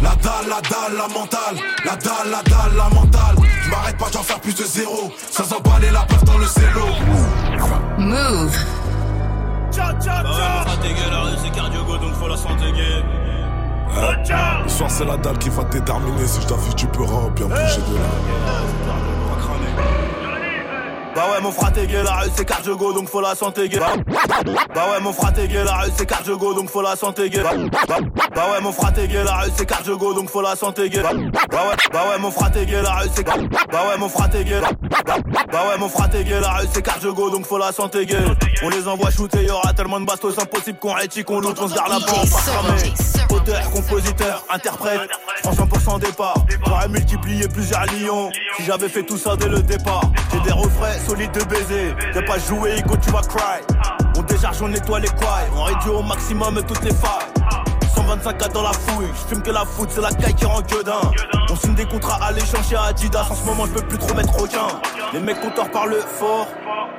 La dalle, la dalle, la mentale, la dalle, la dalle, la mentale. M'arrête pas, j'en faire plus de zéro, sans emballer la peur dans le cello. Move. Ciao, ciao, ciao. Santé gay, la rue c'est cardio go, donc faut la santé gay. Hein? Le soir c'est la dalle qui va te déterminer. Si je t'affiche tu peux bien bouger de là. Bah ouais mon frère t'es gay, la rue c'est cardio go, donc faut la santé gay. Bah, bah ouais mon frère t'es gay, la rue c'est cardio go, donc faut la santé gay. Bah, bah, bah ouais mon frère t'es gay, la rue c'est cardio go, donc faut la santé gay. Bah, ouais, bah ouais mon frère t'es gay, la rue c'est Bah ouais mon frère t'es gay. Bah, ouais mon frère t'es gay, la rue c'est cardio go, donc faut la santé gay. On les envoie shooter, y'aura tellement de bastos impossible qu'on rétit, qu'on loot, on se garde la pas cramé. Auteur, compositeur, interprète, 100% départ. J'aurais multiplié plusieurs lions si j'avais fait tout ça dès le départ. J'ai des refrains solides de baiser. T'as pas joué, Ico, tu vas cry. On décharge, on nettoie les couilles. On réduit au maximum toutes les failles. 125 k dans la fouille, je fume que la foot, c'est la caille qui rend gueudin. On signe des contrats à l'échange chez Adidas, en ce moment je peux plus trop mettre aucun. Les mecs compteurs parlent fort,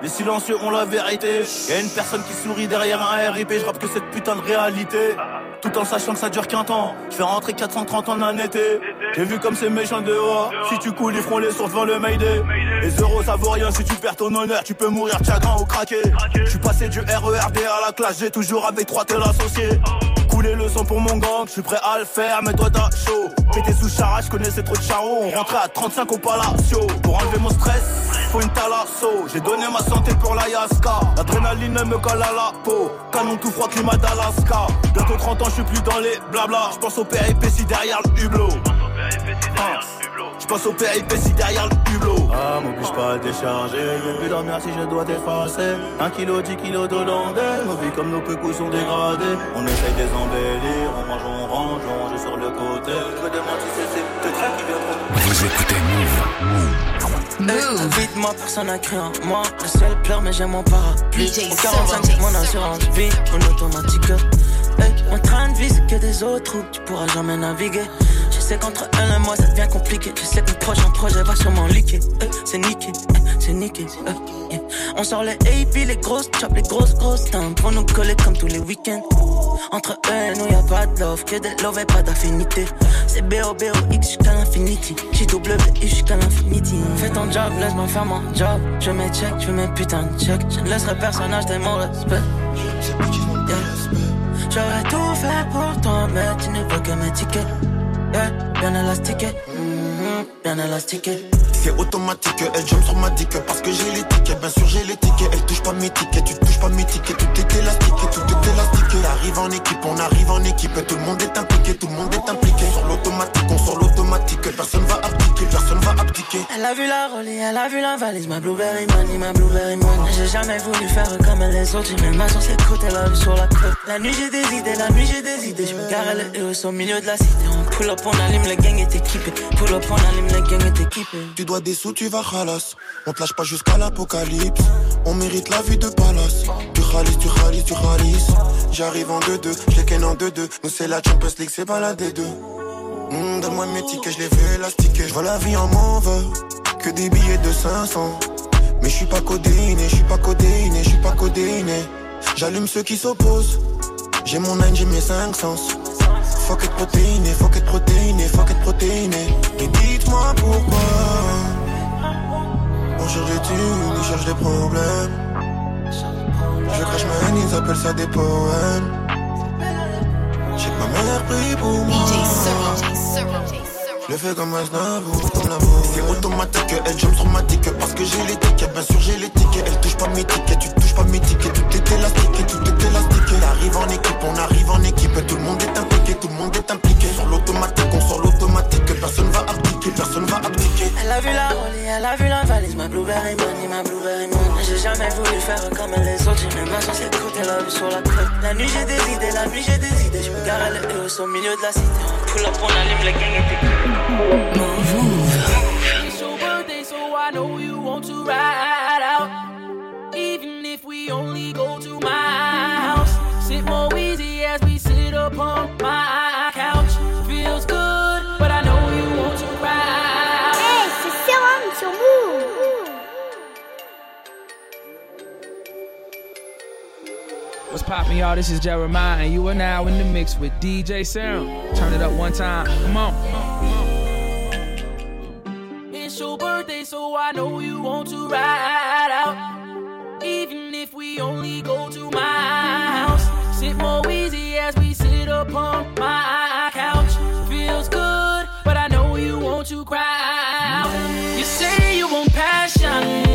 les silencieux ont la vérité. Y'a une personne qui sourit derrière un RIP, je rappe que cette putain de réalité. Tout en sachant que ça dure qu'un temps, je fais rentrer 430 en un été. J'ai vu comme c'est méchant dehors, si tu coules ils feront les sourds devant le Mayday. Les euros ça vaut rien si tu perds ton honneur, tu peux mourir chagrin ou craquer. Je suis passé du RERD à la classe, j'ai toujours avec trois tel associé. Couler le sang pour mon gang, je suis prêt à le faire, mais toi t'as chaud. Pété sous chara, je connaissais trop de charros. On rentrait à 35 au palacio. Pour enlever mon stress, faut une talasso. J'ai donné ma santé pour la Yaska. L'adrénaline me colle à la peau. Canon tout froid, climat d'Alaska. Bientôt 30 ans, je suis plus dans les blabla. Je pense au péripéties derrière le hublot. Je pense au péripéties derrière le hublot. Ah, m'oblige pas à décharger. Je vais plus dormir si je dois t'effacer. Un kilo, 10 kilos d'Hollandais. Nos vies comme nos pécous sont dégradées. On essaye de les embellir. On mange, on range, on range sur le côté. Je me demande si c'est très qui vient Vous écoutez Move. Move. Vite-moi, personne n'a cru en moi. Le ciel pleure, mais j'aime mon parapluie. Au 45, mon assurance vie, en automatique. Hey, mon train de vie, c'est que des autres routes. Tu pourras jamais naviguer. Sais qu'entre elle et moi, ça devient compliqué. Je sais que le prochain projet va sûrement liquer. Hey, c'est niqué, hey, c'est niqué. yeah. On sort les AP, les grosses chops, les grosses grosses timbres pour nous coller comme tous les week-ends. Entre eux et nous, y'a pas de love, que des love et pas d'affinité. C'est B-O-B-O-X jusqu'à l'infinity. J-W-I jusqu'à l'infinity. Fais ton job, laisse-moi faire mon job. Je mets check, je mets putain de check. Je ne laisserai personnage de mon respect. J'aurais tout fait pour toi, mais tu ne veux que mes tickets. Yeah. Bien élastiqué, Mhm. bien élastiqué. C'est automatique, elle jump sur ma dick Parce que j'ai les tickets, bien sûr j'ai les tickets. Elle touche pas mes tickets, tu touches pas mes tickets. Tout est élastique, tout est élastique. T'arrives en équipe, on arrive en équipe Tout le monde est impliqué, tout le monde est impliqué. Sur l'automatique, on sort l'automatique. Personne va abdiquer, personne va abdiquer. Elle a vu la rollie, elle a vu la valise, ma blueberry money, ma blueberry money. J'ai jamais voulu faire comme les autres, j'ai même ma sur ses côtes, elle a vu sur la côte. La nuit j'ai des idées, la nuit j'ai des idées, je me gare le au milieu de la cité. On pull up, on allume, le gang est équipé. Pull up, on allume, le gang est équipé. Dois des sous, tu vas ralasse On te lâche pas jusqu'à l'apocalypse. On mérite la vie de palace. Tu ralises, tu ralises, tu ralises J'arrive en 2-2, je les ken en 2-2 Nous c'est la Champions League, c'est pas la D2 Mmh, Donne-moi mes tickets, je les fais élastiquer Je vois la vie en mauve, que des billets de 500 Mais je suis pas codéiné, je suis pas codéiné, je suis pas codéiné. J'allume ceux qui s'opposent. J'ai mon 9, j'ai mes 5 sens. Faut être protéiné, faut être protéiné, faut être protéiné. Et dites-moi pourquoi On cherche des thunes, ils cherchent des problèmes. Je crache ma haine, ils appellent ça des poèmes. J'ai que ma mère prie pour moi. Je le fais comme un Aznavour, comme la C'est automatique, elle ma ticket Parce que j'ai les tickets, bien sûr j'ai les tickets. Elle touche pas mes tickets, tu touches pas mes tickets. Tout est élastique, tout est élastique T'arrives en équipe, on arrive en équipe Tout le monde est impliqué, tout le monde est impliqué Sur l'automatique, on sort l'automatique Personne va abdiquer, personne va abdiquer Elle a vu la rollie, elle a vu la valise, ma blueberry money, ma blueberry money. J'ai jamais voulu faire comme les autres. J'ai mes mains sur cette côte et la vue sur la côte. La nuit j'ai des idées, la nuit j'ai des idées. Je me gare à le au milieu de la cité. Pull up, on allume les gangs et It's your birthday, so I know you want to ride poppin', y'all? This is Jeremiah, and you are now in the mix with DJ Serom. Turn it up one time. Come on. It's your birthday, so I know you want to ride out. Even if we only go to my house. Sit more easy as we sit upon my couch. Feels good, but I know you want to cry out. You say you want passion,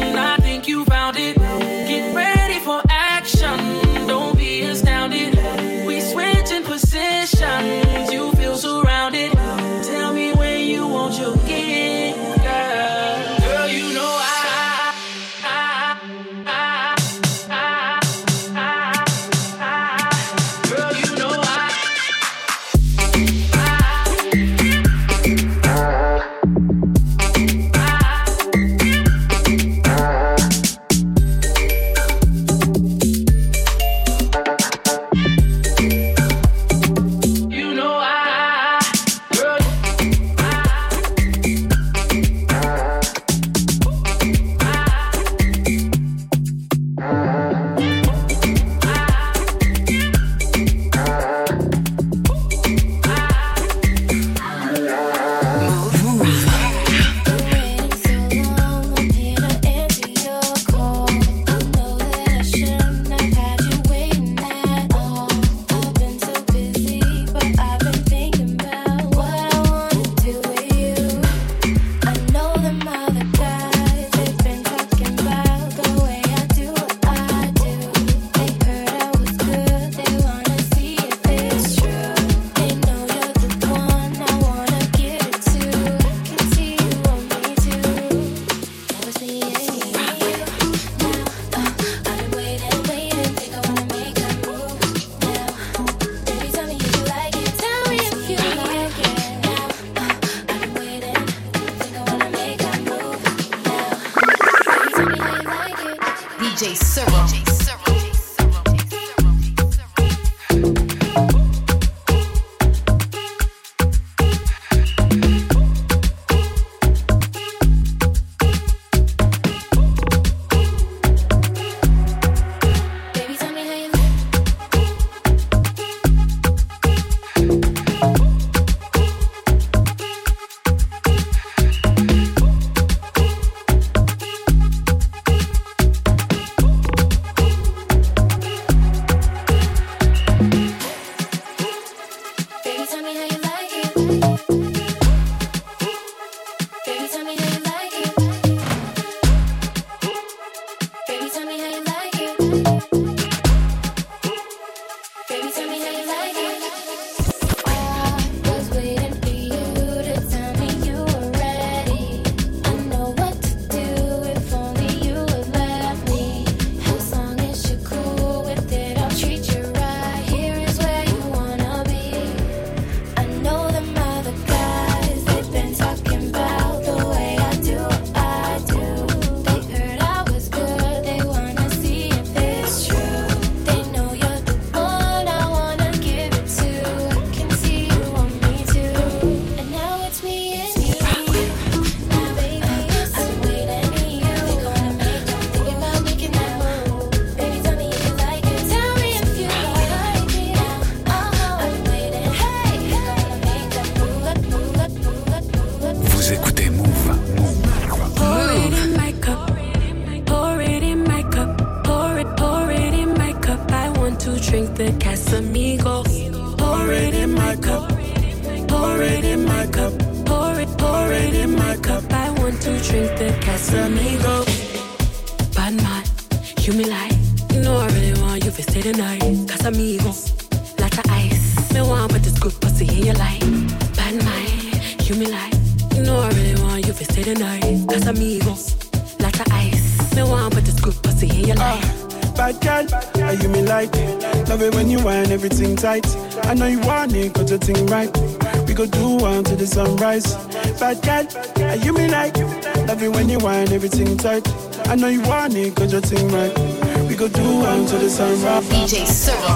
DJ Servo.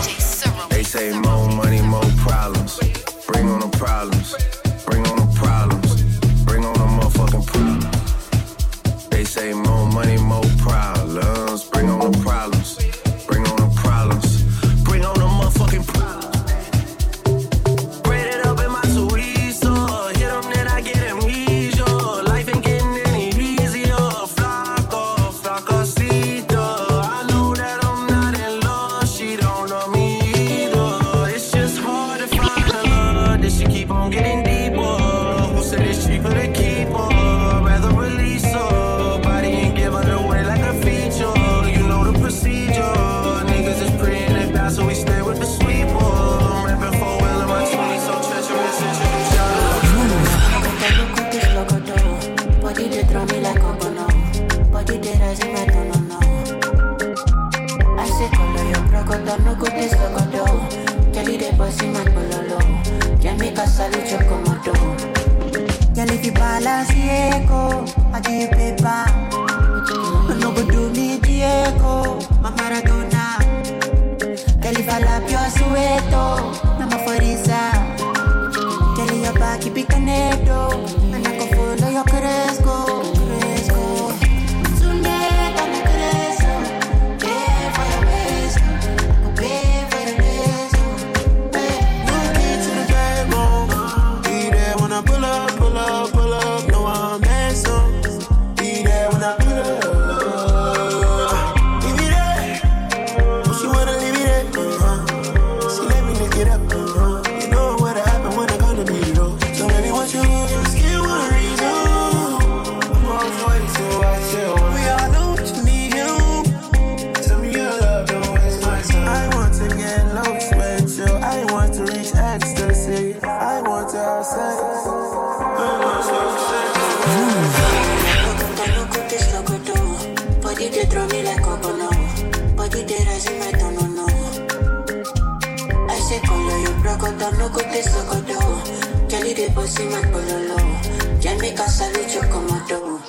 Pues por. Ya en mi casa le como tú.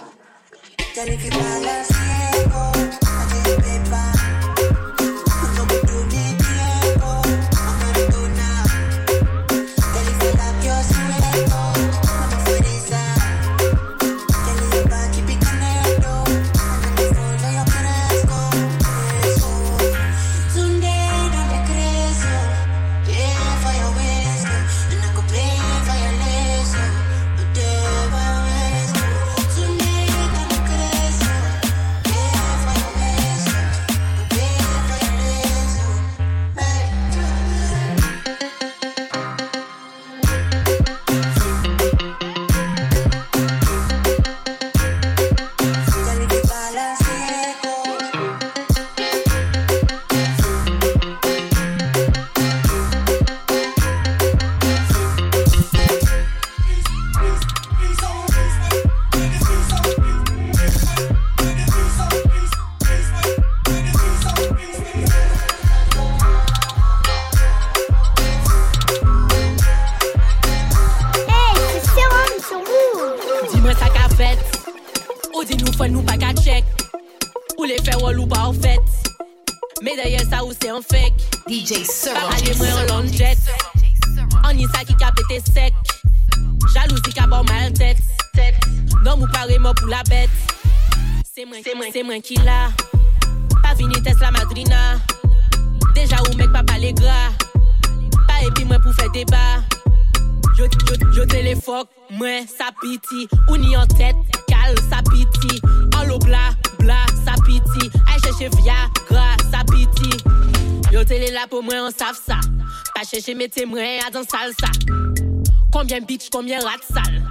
combien bitch, combien rat sale.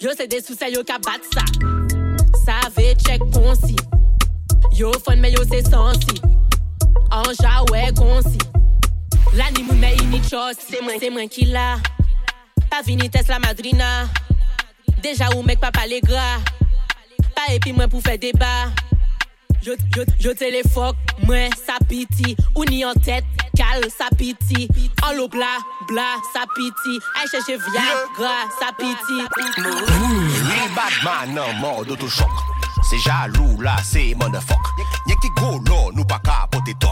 Yo, c'est des soucis, yo, kabat ça. Savez, check concis. Yo, fun, mais yo, c'est sensi. Anja, ah ouais, concis. L'anime, mais il n'y C'est moi qui l'a. Pas vini, la madrina. Déjà, ou mec, papa, les gras. Pas épi, moi, pour faire débat. Yo, yo, yo, téléphone, moi, ça piti. Ou ni en tête, cal, ça piti. En l'eau bla, bla, ça piti. Aïe, chercher Viagra, ça piti. Real bad man en mode autochoc. C'est jaloux là, c'est motherfuck. Y'a qui go là, nous pas capoter toc.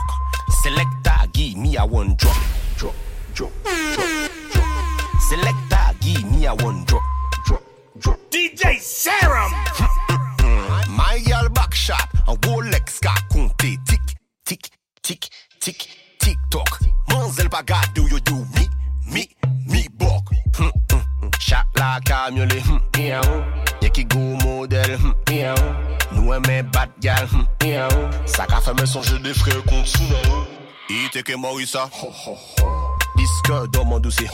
Que Morissa. Disque dans mon dossier.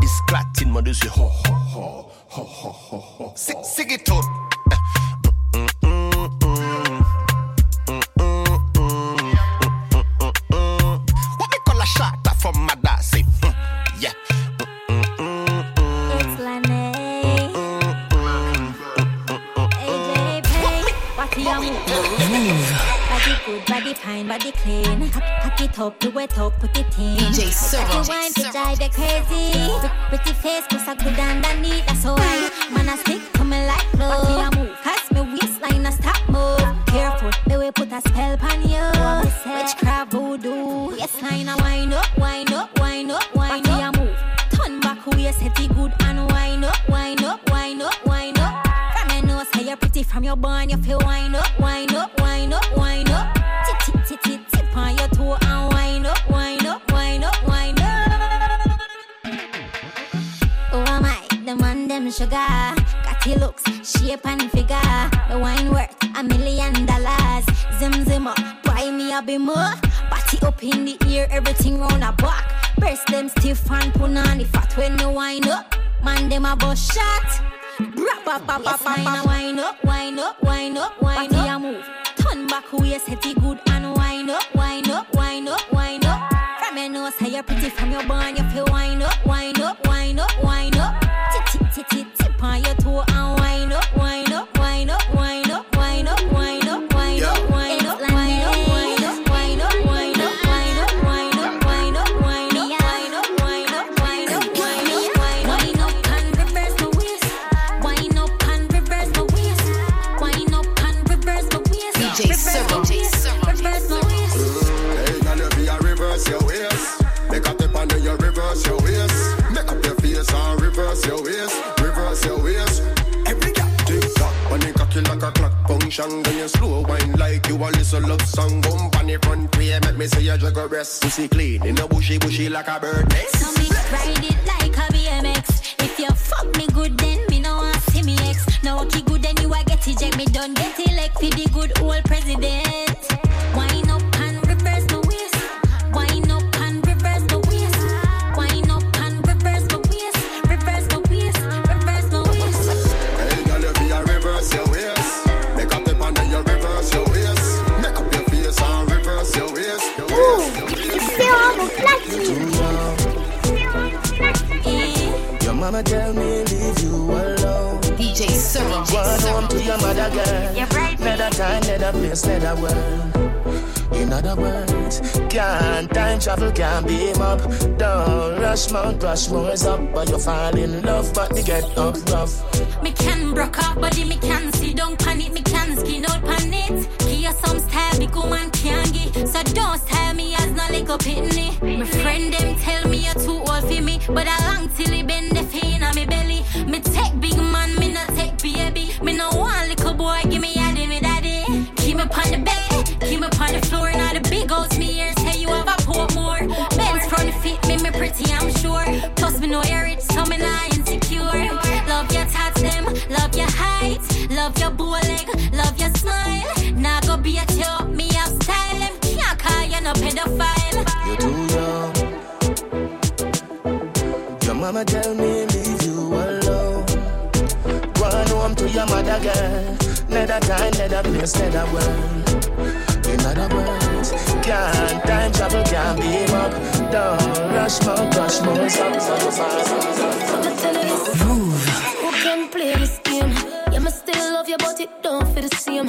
Disclatine mon dossier. C'est qui tout. Good, body clean. Hack, it up, do it up, put it in. DJ Sarah. Make you wine to drive you crazy. Pretty face, cause I good underneath. That's why man I stick to me like glue. On move, cause me waistline a stop move. Careful, me we put a spell on you. Witchcraft voodoo. Waistline a wind up, wind up, wind up, wind up. A move. Turn back waist, it good and wind up, wind up, wind up, wind up. From your nose, how you're pretty from your bun, you feel wind up, sugar. Got your looks, shape and figure. The wine worth a million dollars. Zim zim up, buy me a bit more. Body up in the ear, everything round a back. Breast them stiff and punani fat when me wind up. Man them a bust shot. Brap bap bap bap bap. Wind up, wind up, wind up, wind up. A move. Turn back waist, it good and wind up, wind up, wind up, wind up. From your nose, how you pretty from your bun, jug. Pussy clean in a bushy bushy like a bird nest. Up. Don't rush, Mount Rushmore's up, but you fall in love, but you get up rough. Me can broke off body, me can sit down pan it, me can skin out pan it. Here some style, big woman can get. So don't tell me as no like a pitney. My friend them tell me you're too old for me, but I me know you're rich, so insecure. Love your tats them, love your height, love your bow leg, love your smile. Now go be a you, me have style. Them can't call you no pedophile. You're too young. Your mama tell me leave you alone. Run home to your mother, girl. Neither time, neither place, neither world. In other can't time travel, can't beam up. Don't rush, more, rush, more, so, so, so, Who can play this game? Yeah, me still love you, but it don't feel the same.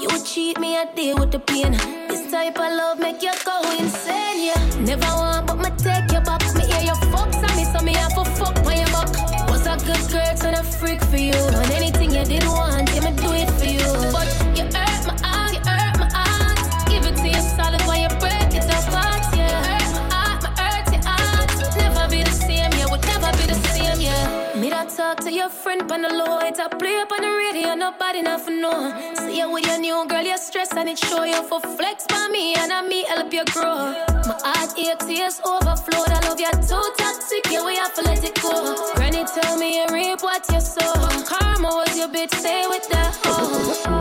You cheat me, I deal with the pain. This type of love make you go insane, yeah. Never want, but me take your back. Me hear your fucks on me, so me have to fuck on your back. Was a good girl, and a freak for you. On the low, it's a play up on the radio, nobody nothing know. See you with your new girl, you're stressed and it show you for flex by me and I me help you grow. My heart ache, tears overflowed. I love you too toxic, yeah, we have to let it go. Granny tell me you reap what you sow. Karma was your bitch, stay with that hoe.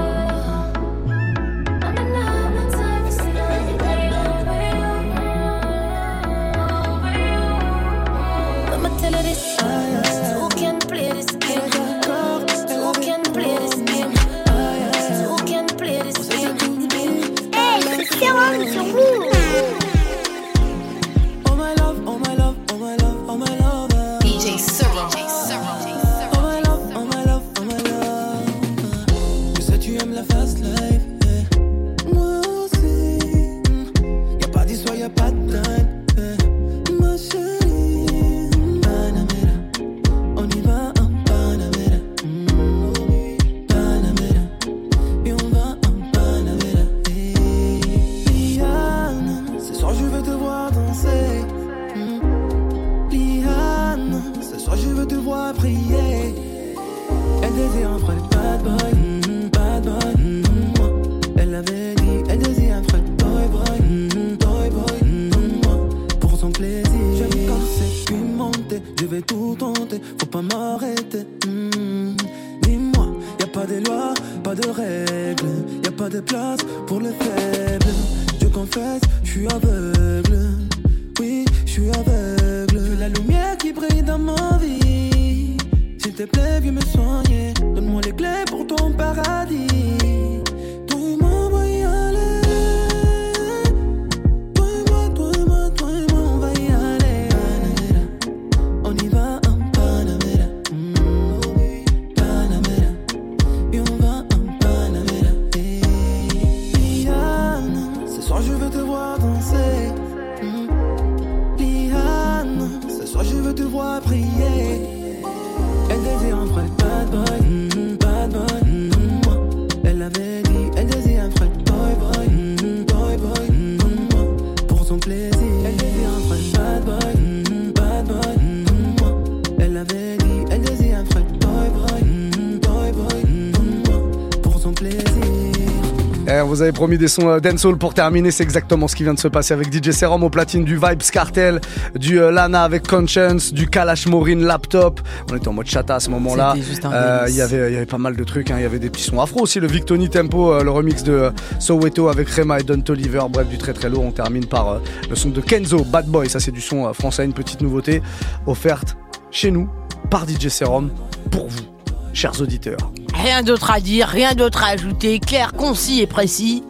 Promis des sons euh, dancehall pour terminer, c'est exactement ce qui vient de se passer avec DJ Serum au platine du Vibes Cartel, du euh, Lana avec Conscience, du Kalash Morin Laptop. On était en mode chata à ce moment-là. Euh. Il y avait, pas mal de trucs, hein. il y avait des petits sons afro aussi, le Victoni Tempo, euh, le remix de Soweto avec Rema et Don Toliver, bref du très très lourd. On termine par le son de Kenzo, Bad Boy, ça c'est du son français, une petite nouveauté offerte chez nous par DJ Serum pour vous, chers auditeurs. Rien d'autre à dire, rien d'autre à ajouter, clair, concis et précis.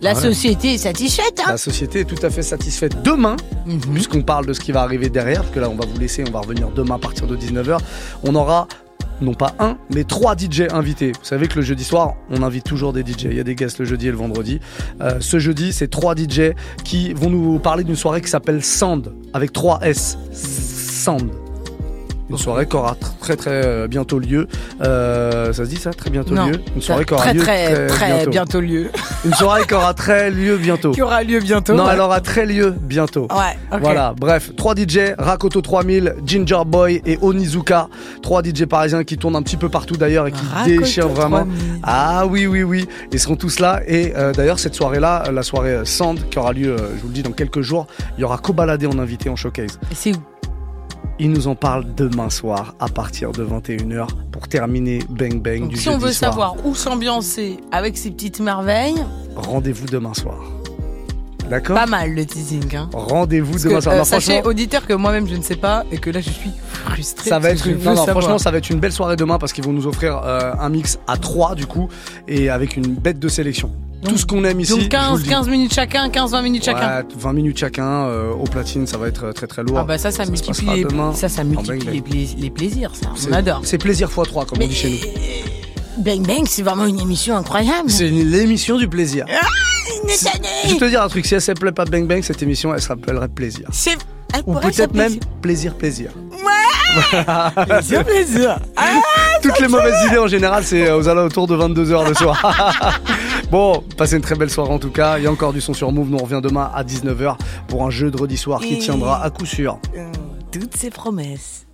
La société est satisfaite, hein La société est tout à fait satisfaite. Demain, Mhm. puisqu'on parle de ce qui va arriver derrière, parce que là on va vous laisser, on va revenir demain à partir de 19h, on aura non pas un, mais trois DJ invités. Vous savez que le jeudi soir, on invite toujours des DJ. Il y a des guests le jeudi et le vendredi. Euh, ce jeudi, c'est trois DJ qui vont nous parler d'une soirée qui s'appelle Sand, avec 3 S. Sand. Une soirée qui aura tr- très très euh, bientôt lieu. Euh, ça se dit ça Très bientôt Non, lieu? Une soirée qui aura très, lieu très, très bientôt lieu. Une soirée qui aura très lieu bientôt. Qui aura lieu bientôt. Non, ouais. elle aura très lieu bientôt. Ouais. Voilà, bref, 3 DJ, Rakoto 3000, Ginger Boy et Onizuka. 3 DJ parisiens qui tournent un petit peu partout d'ailleurs et qui Rakoto déchirent vraiment. 3000. Ah oui, oui, oui. Ils seront tous là. Et euh, d'ailleurs, cette soirée-là, la soirée euh, Sand, qui aura lieu, euh, je vous le dis, dans quelques jours, il y aura Kobalade en invité en showcase. Et c'est où? Il nous en parle demain soir à partir de 21h pour terminer Bang Bang Donc, du si on veut soir. savoir où s'ambiancer avec ces petites merveilles, Rendez-vous demain soir. D'accord? Pas mal le teasing. Hein. Rendez-vous demain soir. euh, Non, sachez, franchement, auditeur, que moi-même je ne sais pas et que là je suis frustré. Ça va être une, non, franchement, ça va être une belle soirée demain parce qu'ils vont nous offrir euh, un mix à 3 du coup et avec une bête de sélection. Tout ce qu'on aime ici. Donc je vous 15, le dis. 15 minutes chacun, 15-20 minutes chacun. Ouais, 20 minutes chacun euh, au platine, ça va être euh, très très lourd. Ah bah ça, ça, se multiplie, les, demain ça, ça multiplie les, les plaisirs, ça, on C'est- adore. C'est plaisir x3 comme on dit chez nous. Bang Bang, c'est vraiment une émission incroyable. C'est l'émission du plaisir. Ah, une Je vais te dire un truc, si elle s'appelait pas Bang Bang, cette émission, elle s'appellerait Plaisir. Ou peut-être même Plaisir Plaisir. Ouais. Plaisir, plaisir. Ah, Toutes les mauvaises idées en général, c'est aux alentours de 22h le soir. bon, passez une très belle soirée en tout cas. Il y a encore du son sur Move. Nous on revient demain à 19h pour un jeu de redis soir qui tiendra à coup sûr. Toutes ces promesses.